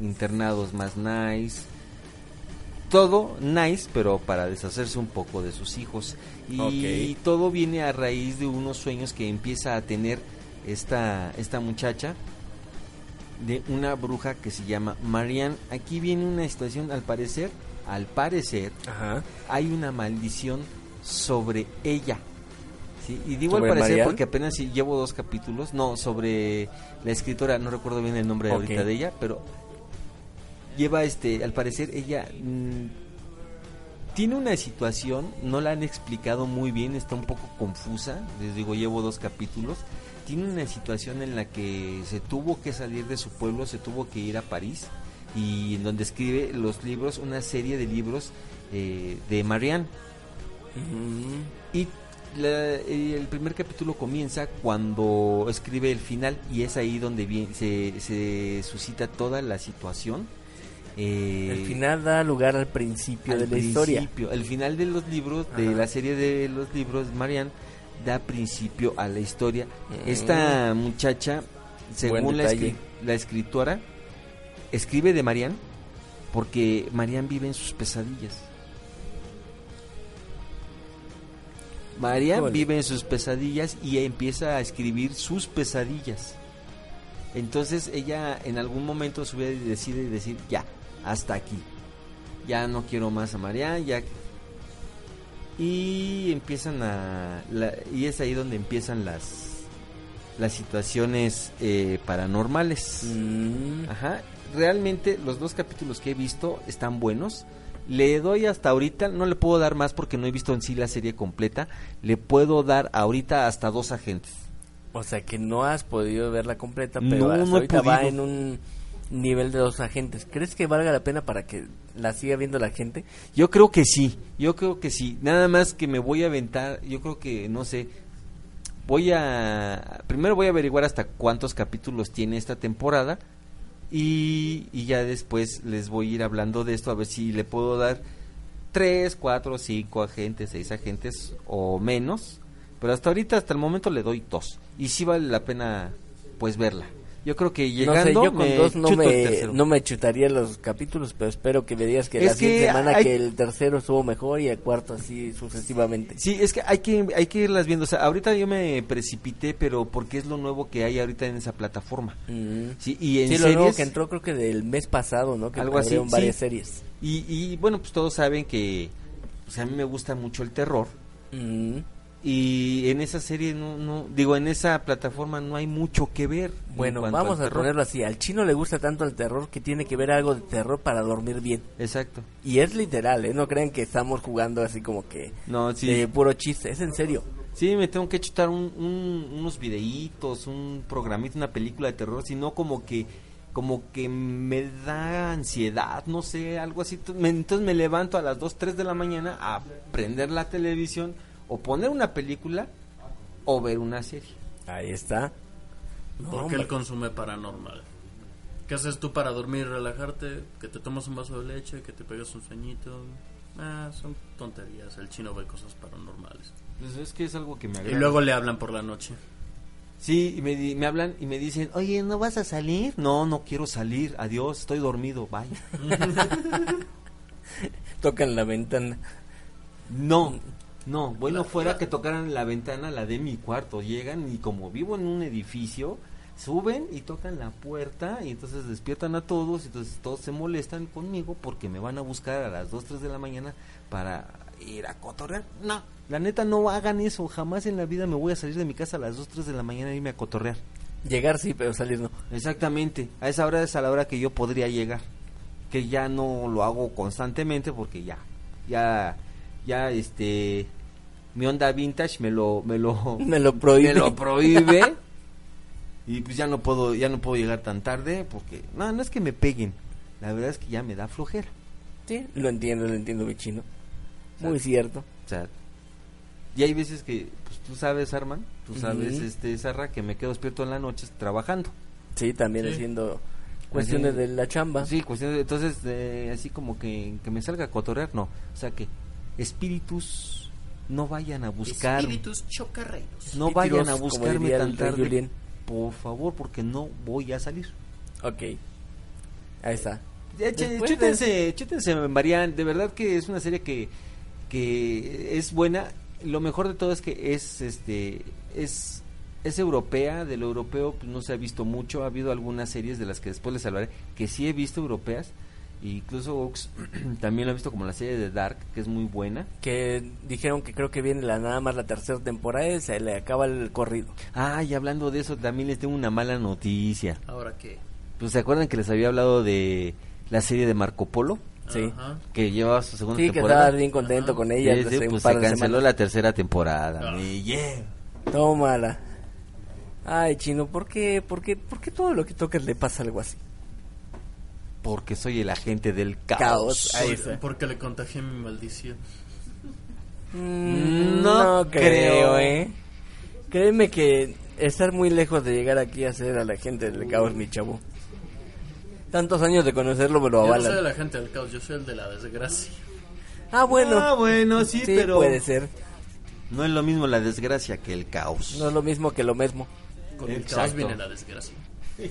internados más nice. Todo nice, pero para deshacerse un poco de sus hijos. Y todo viene a raíz de unos sueños que empieza a tener esta, esta muchacha de una bruja que se llama Marianne. Aquí viene una situación, al parecer, al parecer, Ajá. hay una maldición sobre ella. ¿Sí? Y digo al ¿Sobre parecer porque apenas llevo dos capítulos. No, sobre la escritora, no recuerdo bien el nombre ahorita de ella, pero lleva este, al parecer ella mm, tiene una situación, no la han explicado muy bien, está un poco confusa. Les digo, llevo dos capítulos. Tiene una situación en la que se tuvo que salir de su pueblo, se tuvo que ir a París y en donde escribe los libros, una serie de libros eh, de Marianne. Ujú. Y la- eh, el primer capítulo comienza cuando escribe el final y es ahí donde se, se suscita toda la situación. Eh, El final da lugar al principio al de la historia. El final de los libros, de la serie de los libros, Marianne, da principio a la historia. Mm. Esta muchacha, según la, escri- la escritora, escribe de Marianne porque Marianne vive en sus pesadillas. Órale. vive en sus pesadillas y empieza a escribir sus pesadillas. Entonces ella en algún momento su vida decide decir ya, hasta aquí. Ya no quiero más a Marianne, ya y empiezan a la- y es ahí donde empiezan las las situaciones eh, paranormales. Mm. Ajá, realmente los dos capítulos que he visto están buenos. Le doy hasta ahorita, no le puedo dar más porque no he visto en sí la serie completa. Le puedo dar ahorita hasta dos agentes. O sea que no has podido verla completa, pero No, hasta no he ahorita va en un nivel de dos agentes. ¿Crees que valga la pena para que la siga viendo la gente? Yo creo que sí, yo creo que sí. Nada más que me voy a aventar, yo creo que, no sé, voy a... Primero voy a averiguar hasta cuántos capítulos tiene esta temporada y, y ya después les voy a ir hablando de esto a ver si le puedo dar tres, cuatro, cinco agentes, seis agentes o menos. Pero hasta ahorita, hasta el momento le doy dos. Y sí vale la pena, pues, verla. Yo creo que llegando no sé, yo con me dos no me, no me chutaría los capítulos, pero espero que me digas que Es la siguiente que semana hay- que el tercero estuvo mejor y el cuarto así sucesivamente. Sí, es que hay que hay que irlas viendo. O sea, ahorita yo me precipité, pero porque es lo nuevo que hay ahorita en esa plataforma. Mm. Sí, y en Sí, lo nuevo que entró creo que del mes pasado, ¿no? Que Algo así, varias sí. series. y, y bueno, pues todos saben que pues, a mí me gusta mucho el terror Mm. Y en esa serie no no digo en esa plataforma no hay mucho que ver. en Bueno, vamos a ponerlo así. Al chino le gusta tanto el terror que tiene que ver algo de terror para dormir bien. Exacto. Y es literal, ¿eh? No crean que estamos jugando así como que No, sí. de puro chiste. Es en serio. Sí, me tengo que chutar un- un- unos videitos, un programito, una película de terror, sino como que como que me da ansiedad, no sé, algo así. Entonces me levanto a las 2, 3 de la mañana a prender la televisión o poner una película o ver una serie. Ahí está. No, Porque él consume paranormal. ¿Qué haces tú para dormir y relajarte? Que te tomas un vaso de leche, que te pegas un sueñito. Ah, son tonterías. El chino ve cosas paranormales. Pues es que es algo que me Y agrada. luego le hablan por la noche. Sí, y me, di- me hablan y me dicen, oye, ¿no vas a salir? No, no quiero salir, adiós, estoy dormido, bye. Tocan la ventana. No, no, bueno, fuera que tocaran la ventana, la de mi cuarto, llegan y como vivo en un edificio, suben y tocan la puerta y entonces despiertan a todos, entonces todos se molestan conmigo porque me van a buscar a las 2, 3 de la mañana para ir a cotorrear. No, la neta no hagan eso. Jamás en la vida me voy a salir de mi casa a las 2, 3 de la mañana e irme a cotorrear. Llegar sí, pero salir no. Exactamente. A esa hora es a la hora que yo podría llegar. Que ya no lo hago constantemente porque ya, ya, ya, este, mi onda vintage me lo, me lo, Me lo prohíbe. me lo prohíbe. y pues ya no puedo, ya no puedo llegar tan tarde porque, no, no es que me peguen. La verdad es que ya me da flojera. Sí, lo entiendo, lo entiendo, mi chino. Muy cierto. O sea, y hay veces que, pues tú sabes, Arman, tú sabes, Ujú. este, Sarra, que me quedo despierto en la noche trabajando. Sí, también Sí. haciendo cuestiones Así- de la chamba. Sí, cuestión de- entonces, eh, así como que, que me salga a cotorrear, no. O sea que espíritus no vayan a buscar, Espíritus chocarreiros. no vayan a buscarme tan tarde, Julien. por favor, porque no voy a salir. Ok. Ahí está. Después chútense, chútense, Marian, de verdad que es una serie que, que es buena. Lo mejor de todo es que es, este, es, es europea. De lo europeo pues, no se ha visto mucho. Ha habido algunas series de las que después les hablaré que sí he visto europeas. Incluso Ox también lo he visto como la serie de Dark, que es muy buena. Que dijeron que creo que viene la nada más la tercera temporada y se le acaba el corrido. Ah, y hablando de eso, también les tengo una mala noticia. Ahora qué. Pues se acuerdan que les había hablado de la serie de Marco Polo, Sí. Ajá. que lleva su segunda Sí, que temporada. estaba bien contento Ajá. con ella. Sí, sí, pues se canceló semanas. la tercera temporada. Ah. mi yeah. Tómala. Ay, chino, ¿por qué, por qué, por qué todo lo que tocas le pasa algo así? Porque soy el agente del caos. Caos. Ahí. Porque le contagié mi maldición. Mm, No no, creo. creo, ¿eh? Créeme que estar muy lejos de llegar aquí a ser a la gente del caos, mi chavo. Tantos años de conocerlo me lo Yo no soy avalan. la gente del caos, yo soy el de la desgracia. Ah, bueno. Ah, bueno, sí, sí, pero puede ser. no es lo mismo la desgracia que el caos. No es lo mismo que lo mismo. Con el caos viene la desgracia.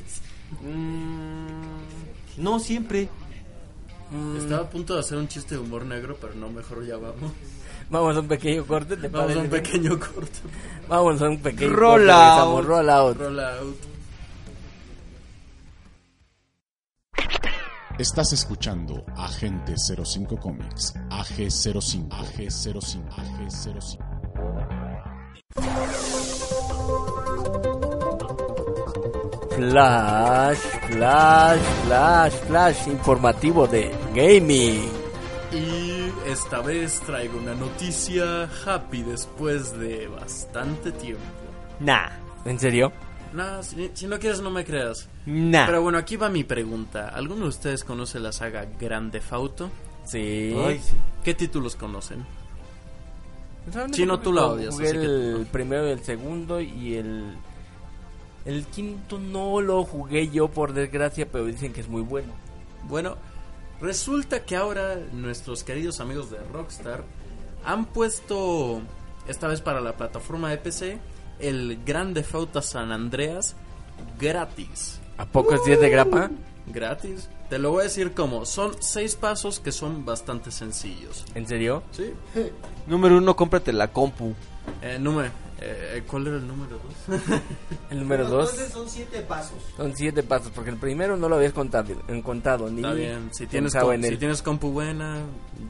Mm, no siempre. Mm, Estaba a punto de hacer un chiste de humor negro, pero no, mejor ya vamos. Vamos a un pequeño corte, ¿te Vamos a un parece? pequeño corte. Vamos a un pequeño Roll corte. out. regresamos. Roll out. Roll out. Estás escuchando Agente 05 Comics, AG05, AG05, AG05. Flash, flash, flash, flash informativo de gaming. Y esta vez traigo una noticia happy después de bastante tiempo. Nah, ¿En serio? No, si, si no quieres no me creas. nah. Pero bueno, aquí va mi pregunta. ¿Alguno de ustedes conoce la saga Grande Fauto? Sí. Ay, sí. ¿Qué títulos conocen? Chino, tú la jugué odias, así que el primero y el segundo y el... El quinto no lo jugué yo por desgracia, pero dicen que es muy bueno. Bueno, resulta que ahora nuestros queridos amigos de Rockstar han puesto, esta vez para la plataforma de PC, el Grande Fauto San Andreas gratis. ¿A poco es 10 de grapa? Gratis. Te lo voy a decir como, son seis pasos que son bastante sencillos. ¿En serio? Sí. Número uno, cómprate la compu. Eh, número, eh, ¿cuál era el número dos? El número 2 son siete pasos. son 7 pasos, porque el primero no lo habías contado, en contado ni Está bien, si tienes, com- en si él. tienes compu buena,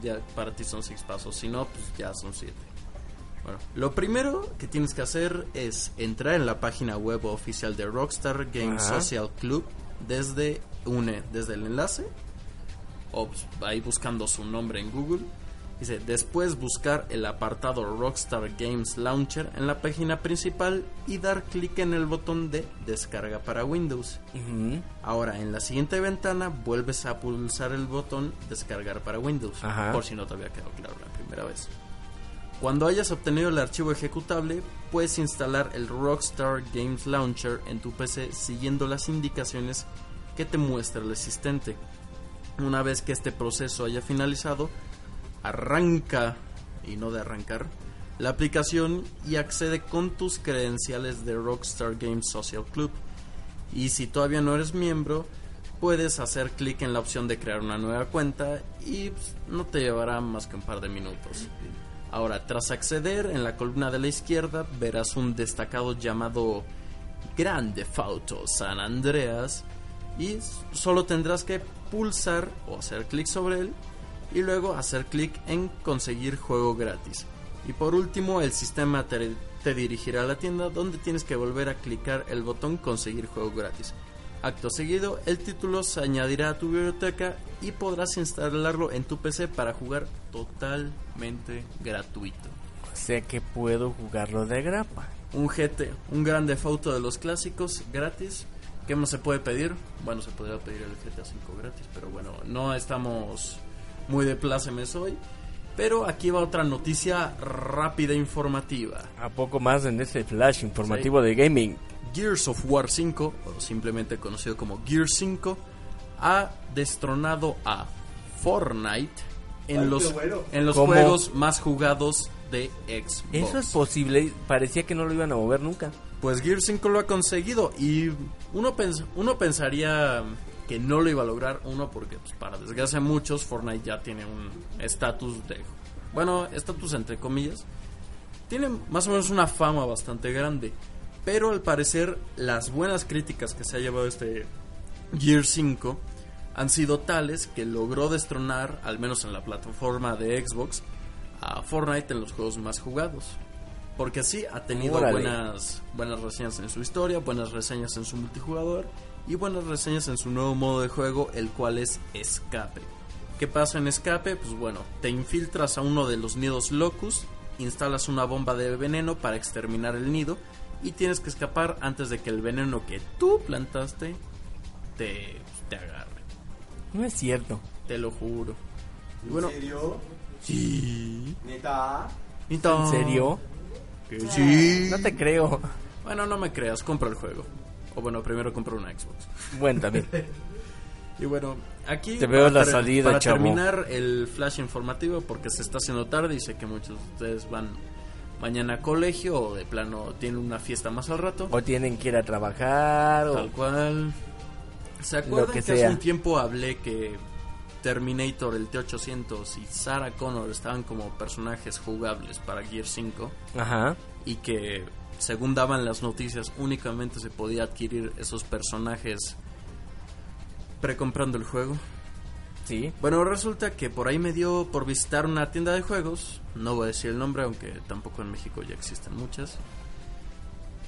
ya para ti son seis pasos. Si no, pues ya son siete. Bueno, lo primero que tienes que hacer es entrar en la página web oficial de Rockstar Games Ajá. Social Club desde une, desde el enlace o pues, ahí buscando su nombre en Google. Dice, después buscar el apartado Rockstar Games Launcher en la página principal y dar clic en el botón de descarga para Windows. Ahora, en la siguiente ventana vuelves a pulsar el botón descargar para Windows, Ajá. por si no te había quedado claro la primera vez. Cuando hayas obtenido el archivo ejecutable, puedes instalar el Rockstar Games Launcher en tu PC siguiendo las indicaciones que te muestra el asistente. Una vez que este proceso haya finalizado, arranca, y no de arrancar, la aplicación y accede con tus credenciales de Rockstar Games Social Club. Y si todavía no eres miembro, puedes hacer clic en la opción de crear una nueva cuenta y pues, no te llevará más que un par de minutos. Ahora, tras acceder, en la columna de la izquierda verás un destacado llamado Grande Fauto San Andreas y solo tendrás que pulsar o hacer clic sobre él y luego hacer clic en conseguir juego gratis. Y por último, el sistema te, te dirigirá a la tienda donde tienes que volver a clicar el botón conseguir juego gratis. Acto seguido, el título se añadirá a tu biblioteca y podrás instalarlo en tu PC para jugar totalmente gratuito. O sea que puedo jugarlo de grapa. Un GT, un grande foto de los clásicos gratis. ¿Qué más se puede pedir? Bueno, se podría pedir el GTA 5 gratis, pero bueno, no estamos muy de plácemes hoy. Pero aquí va otra noticia rápida e informativa. A poco más en este flash informativo de gaming. Gears of War 5, o simplemente conocido como Gears 5, ha destronado a Fortnite en los, en los ¿Cómo? juegos más jugados de Xbox. Eso es posible. Parecía que no lo iban a mover nunca. Pues Gears 5 lo ha conseguido y uno, pens- uno pensaría que no lo iba a lograr, uno porque pues, para desgracia de muchos Fortnite ya tiene un estatus de... Bueno, estatus entre comillas. Tiene más o menos una fama bastante grande, pero al parecer las buenas críticas que se ha llevado este Gears 5 han sido tales que logró destronar, al menos en la plataforma de Xbox, a Fortnite en los juegos más jugados. Porque sí, ha tenido Órale. buenas, buenas reseñas en su historia, buenas reseñas en su multijugador y buenas reseñas en su nuevo modo de juego, el cual es Escape. ¿Qué pasa en Escape? Pues bueno, te infiltras a uno de los nidos Locus, instalas una bomba de veneno para exterminar el nido y tienes que escapar antes de que el veneno que tú plantaste te, te agarre. No es cierto. Te lo juro. Y bueno, serio? sí. ¿Neta? ¿En serio? Que sí. No te creo. Bueno, no me creas, compra el juego. O bueno, primero compra una Xbox. Bueno, también. Y bueno, aquí Te veo para la salida, para chavo. terminar el flash informativo porque se está haciendo tarde y sé que muchos de ustedes van mañana a colegio o de plano tienen una fiesta más al rato. O tienen que ir a trabajar. O... Tal cual. ¿Se acuerdan que, que hace un tiempo hablé que Terminator, el T-800 y Sarah Connor estaban como personajes jugables para Gear 5 Ajá. y que según daban las noticias únicamente se podía adquirir esos personajes precomprando el juego? Sí. Bueno, resulta que por ahí me dio por visitar una tienda de juegos, no voy a decir el nombre, aunque tampoco en México ya existen muchas.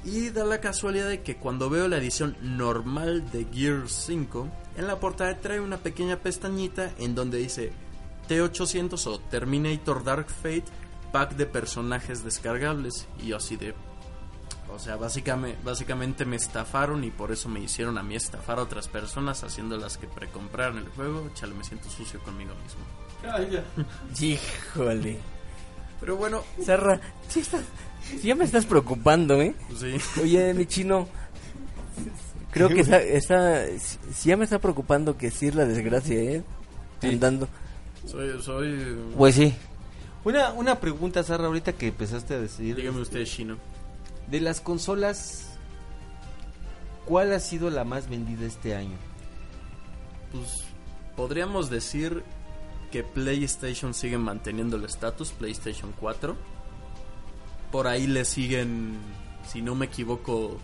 Y da la casualidad de que cuando veo la edición normal de Gear 5, en la portada trae una pequeña pestañita en donde dice T800 o Terminator Dark Fate pack de personajes descargables. Y yo así de... O sea, básicamente, básicamente me estafaron y por eso me hicieron a mí estafar a otras personas haciéndolas que precompraran el juego. Chale, me siento sucio conmigo mismo. Híjole. Pero bueno, Sarra, sí, estás- sí ya me estás preocupando, ¿eh? pues sí. Oye, mi chino. Creo que está, está- sí ya me está preocupando que sí es la desgracia, ¿eh? Andando. Soy, soy... Pues sí. Una, una pregunta, Sarra, ahorita que empezaste a decir. Dígame usted, Shino. De las consolas, ¿cuál ha sido la más vendida este año? Pues podríamos decir que PlayStation sigue manteniendo el estatus, PlayStation 4. Por ahí le siguen, si no me equivoco,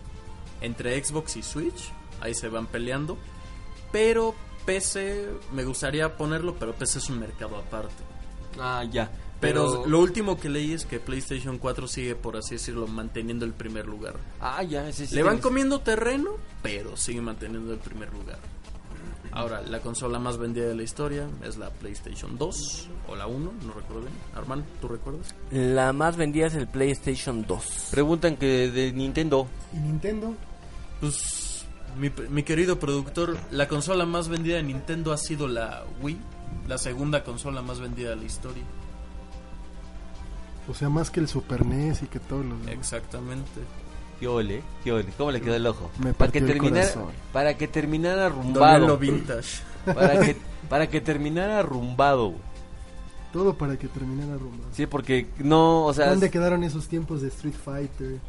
entre Xbox y Switch. Ahí se van peleando. Pero PC, me gustaría ponerlo, pero PC es un mercado aparte. Ah, ya. Pero, lo último que leí es que PlayStation 4 sigue, por así decirlo, manteniendo el primer lugar. Ah, ya, ese sí Le van comiendo terreno, pero sigue manteniendo el primer lugar. Ahora, la consola más vendida de la historia es la PlayStation 2 o la 1, no recuerdo bien. Armand, ¿tú recuerdas? La más vendida es el PlayStation 2. Preguntan que de Nintendo. ¿Y Nintendo? Pues, mi, mi querido productor, la consola más vendida de Nintendo ha sido la Wii, la segunda consola más vendida de la historia. O sea, más que el Super NES y que todos los demás. Exactamente. ¿Qué ole? ¿Qué ole? ¿Cómo le quedó el ojo? Me para que terminara, para que terminara arrumbado. vintage. para que para que terminara arrumbado. Todo para que terminara rumba. Sí, porque no, o sea, ¿Dónde quedaron esos tiempos de Street Fighter?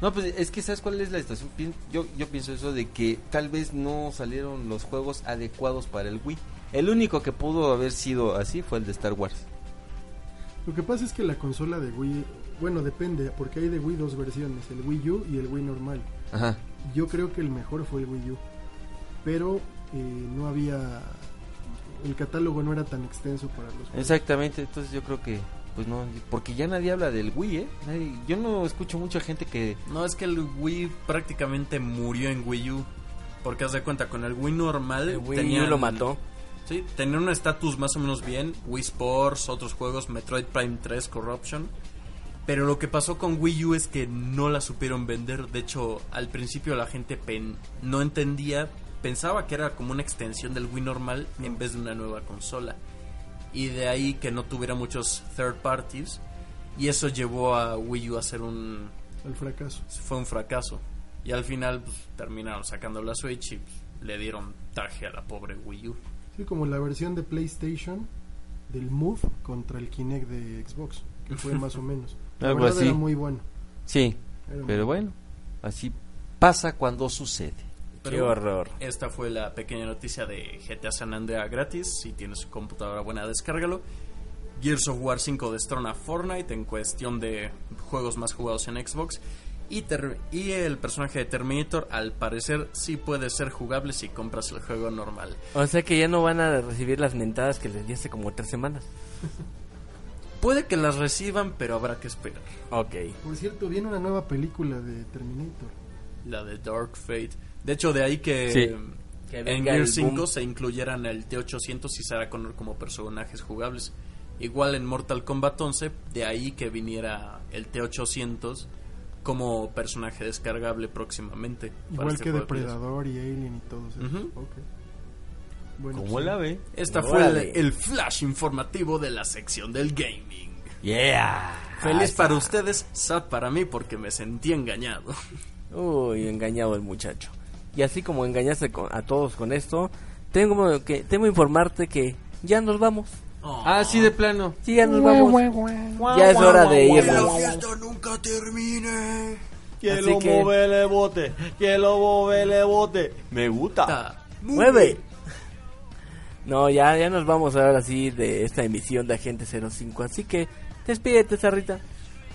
no pues es que sabes cuál es la situación. Pien- Yo yo pienso eso de que tal vez no salieron los juegos adecuados para el Wii. El único que pudo haber sido así fue el de Star Wars. Lo que pasa es que la consola de Wii, bueno, depende, porque hay de Wii dos versiones, el Wii U y el Wii normal. Ajá. Yo creo que el mejor fue el Wii U, pero eh, no había el catálogo no era tan extenso para los juegos. Exactamente, entonces yo creo que, pues no, porque ya nadie habla del Wii, ¿eh? Nadie- yo no escucho mucha gente que... No, es que el Wii prácticamente murió en Wii U. Porque haz de cuenta, con el Wii normal. El Wii tenían- U lo mató. Sí, tenían un estatus más o menos bien. Wii Sports, otros juegos, Metroid Prime 3, Corruption. Pero lo que pasó con Wii U es que no la supieron vender. De hecho, al principio la gente pen- no entendía, pensaba que era como una extensión del Wii normal en vez de una nueva consola. Y de ahí que no tuviera muchos third parties. Y eso llevó a Wii U a ser un, El fracaso. fue un fracaso. Y al final pues, terminaron sacando la Switch y pues, le dieron traje a la pobre Wii U. Sí, como la versión de PlayStation del Move contra el Kinect de Xbox, que fue más o menos. La Algo verdad así. era muy bueno. Sí, Era muy pero bueno, así pasa cuando sucede. Qué Pero horror. Esta fue la pequeña noticia de GTA San Andreas gratis. Si tienes computadora buena, descárgalo. Gears of War 5 destrona Fortnite en cuestión de juegos más jugados en Xbox. Y, ter- y el personaje de Terminator, al parecer, sí puede ser jugable si compras el juego normal. O sea que ya no van a recibir las mentadas que les di hace como tres semanas. Puede que las reciban, pero habrá que esperar. Ok. Por cierto, viene una nueva película de Terminator. La de Dark Fate. De hecho, de ahí que, Sí. Que en boom. 5 se incluyeran el T-800 y Sarah Connor como personajes jugables. Igual en Mortal Kombat 11, de ahí que viniera el T-800 como personaje descargable próximamente. Igual este que de. Depredador y Alien y todos esos. Ujú. Ok. Bueno, ¿Cómo pues, la ve? Esta fue el flash informativo de la sección del gaming. Yeah. Feliz para ustedes, sad para mí porque me sentí engañado. Uy, engañado el muchacho. Y así como engañaste con- a todos con esto, tengo que tengo que informarte que ya nos vamos. Ah, sí, de plano. Sí, ya nos vamos. Ya es hora de irnos. fiesta nunca termine. Que Así lo que- mueve el bote, que lo mueve el bote. Me gusta. ¡Mueve! No, ya, ya nos vamos ahora sí de esta emisión de Agente 05. Así que despídete, Sarrita.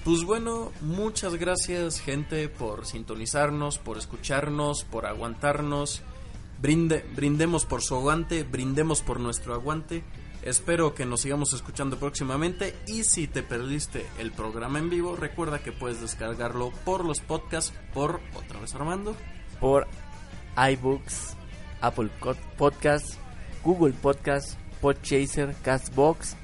Pues bueno, muchas gracias gente por sintonizarnos, por escucharnos, por aguantarnos. Brinde, brindemos por su aguante, brindemos por nuestro aguante. Espero que nos sigamos escuchando próximamente y si te perdiste el programa en vivo, recuerda que puedes descargarlo por los podcasts, por otra vez Armando. Por iBooks, Apple Podcasts, Google Podcasts, Podchaser, Castbox.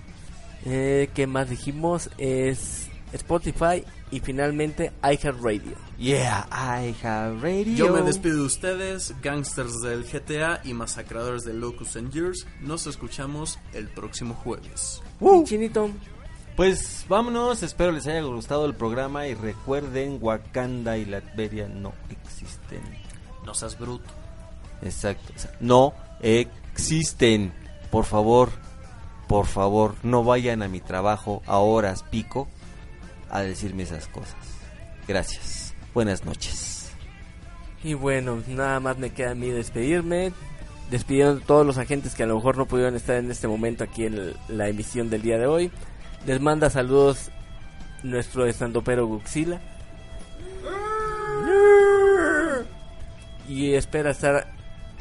Eh, ¿Qué más dijimos? Es Spotify y finalmente iHeartRadio. Yeah, I have radio. Yo me despido de ustedes, gangsters del GTA y masacradores de Locust and Years. Nos escuchamos el próximo jueves. Y Chinito, Pues vámonos, espero les haya gustado el programa y recuerden, Wakanda y Latveria no existen. No seas bruto. Exacto, o sea, no existen. Por favor, por favor, no vayan a mi trabajo a horas pico a decirme esas cosas. Gracias. Buenas noches. Y bueno, nada más me queda a mí despedirme. Despidiendo a todos los agentes que a lo mejor no pudieron estar en este momento aquí en la emisión del día de hoy. Les manda saludos nuestro estandopero Guxila. Y espera estar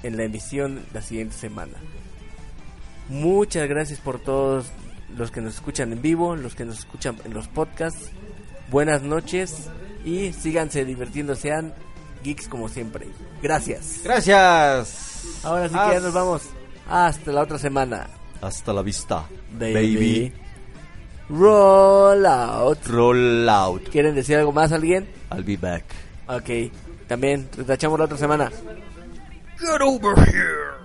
en la emisión la siguiente semana. Muchas gracias por todos los que nos escuchan en vivo, los que nos escuchan en los podcasts. Buenas noches y síganse divirtiendo, sean geeks como siempre. Gracias. Gracias. Ahora sí que ya nos vamos. Hasta la otra semana. Hasta la vista, Baby. Roll out. Roll out. ¿Quieren decir algo más alguien? I'll be back. Ok. También retachamos la otra semana. Get over here.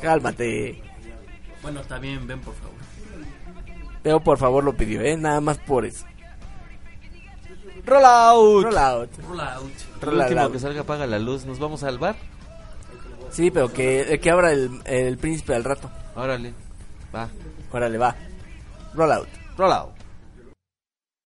Cálmate. Bueno, está bien, ven por favor. Pero por favor lo pidió, ¿eh? Nada más por eso. Roll out. Roll out. Roll out. El Roll último que salga apaga la luz. ¿Nos vamos al bar? Sí, pero que, que abra el, el príncipe al rato. Órale. Va. Órale, va. Roll out. Roll out.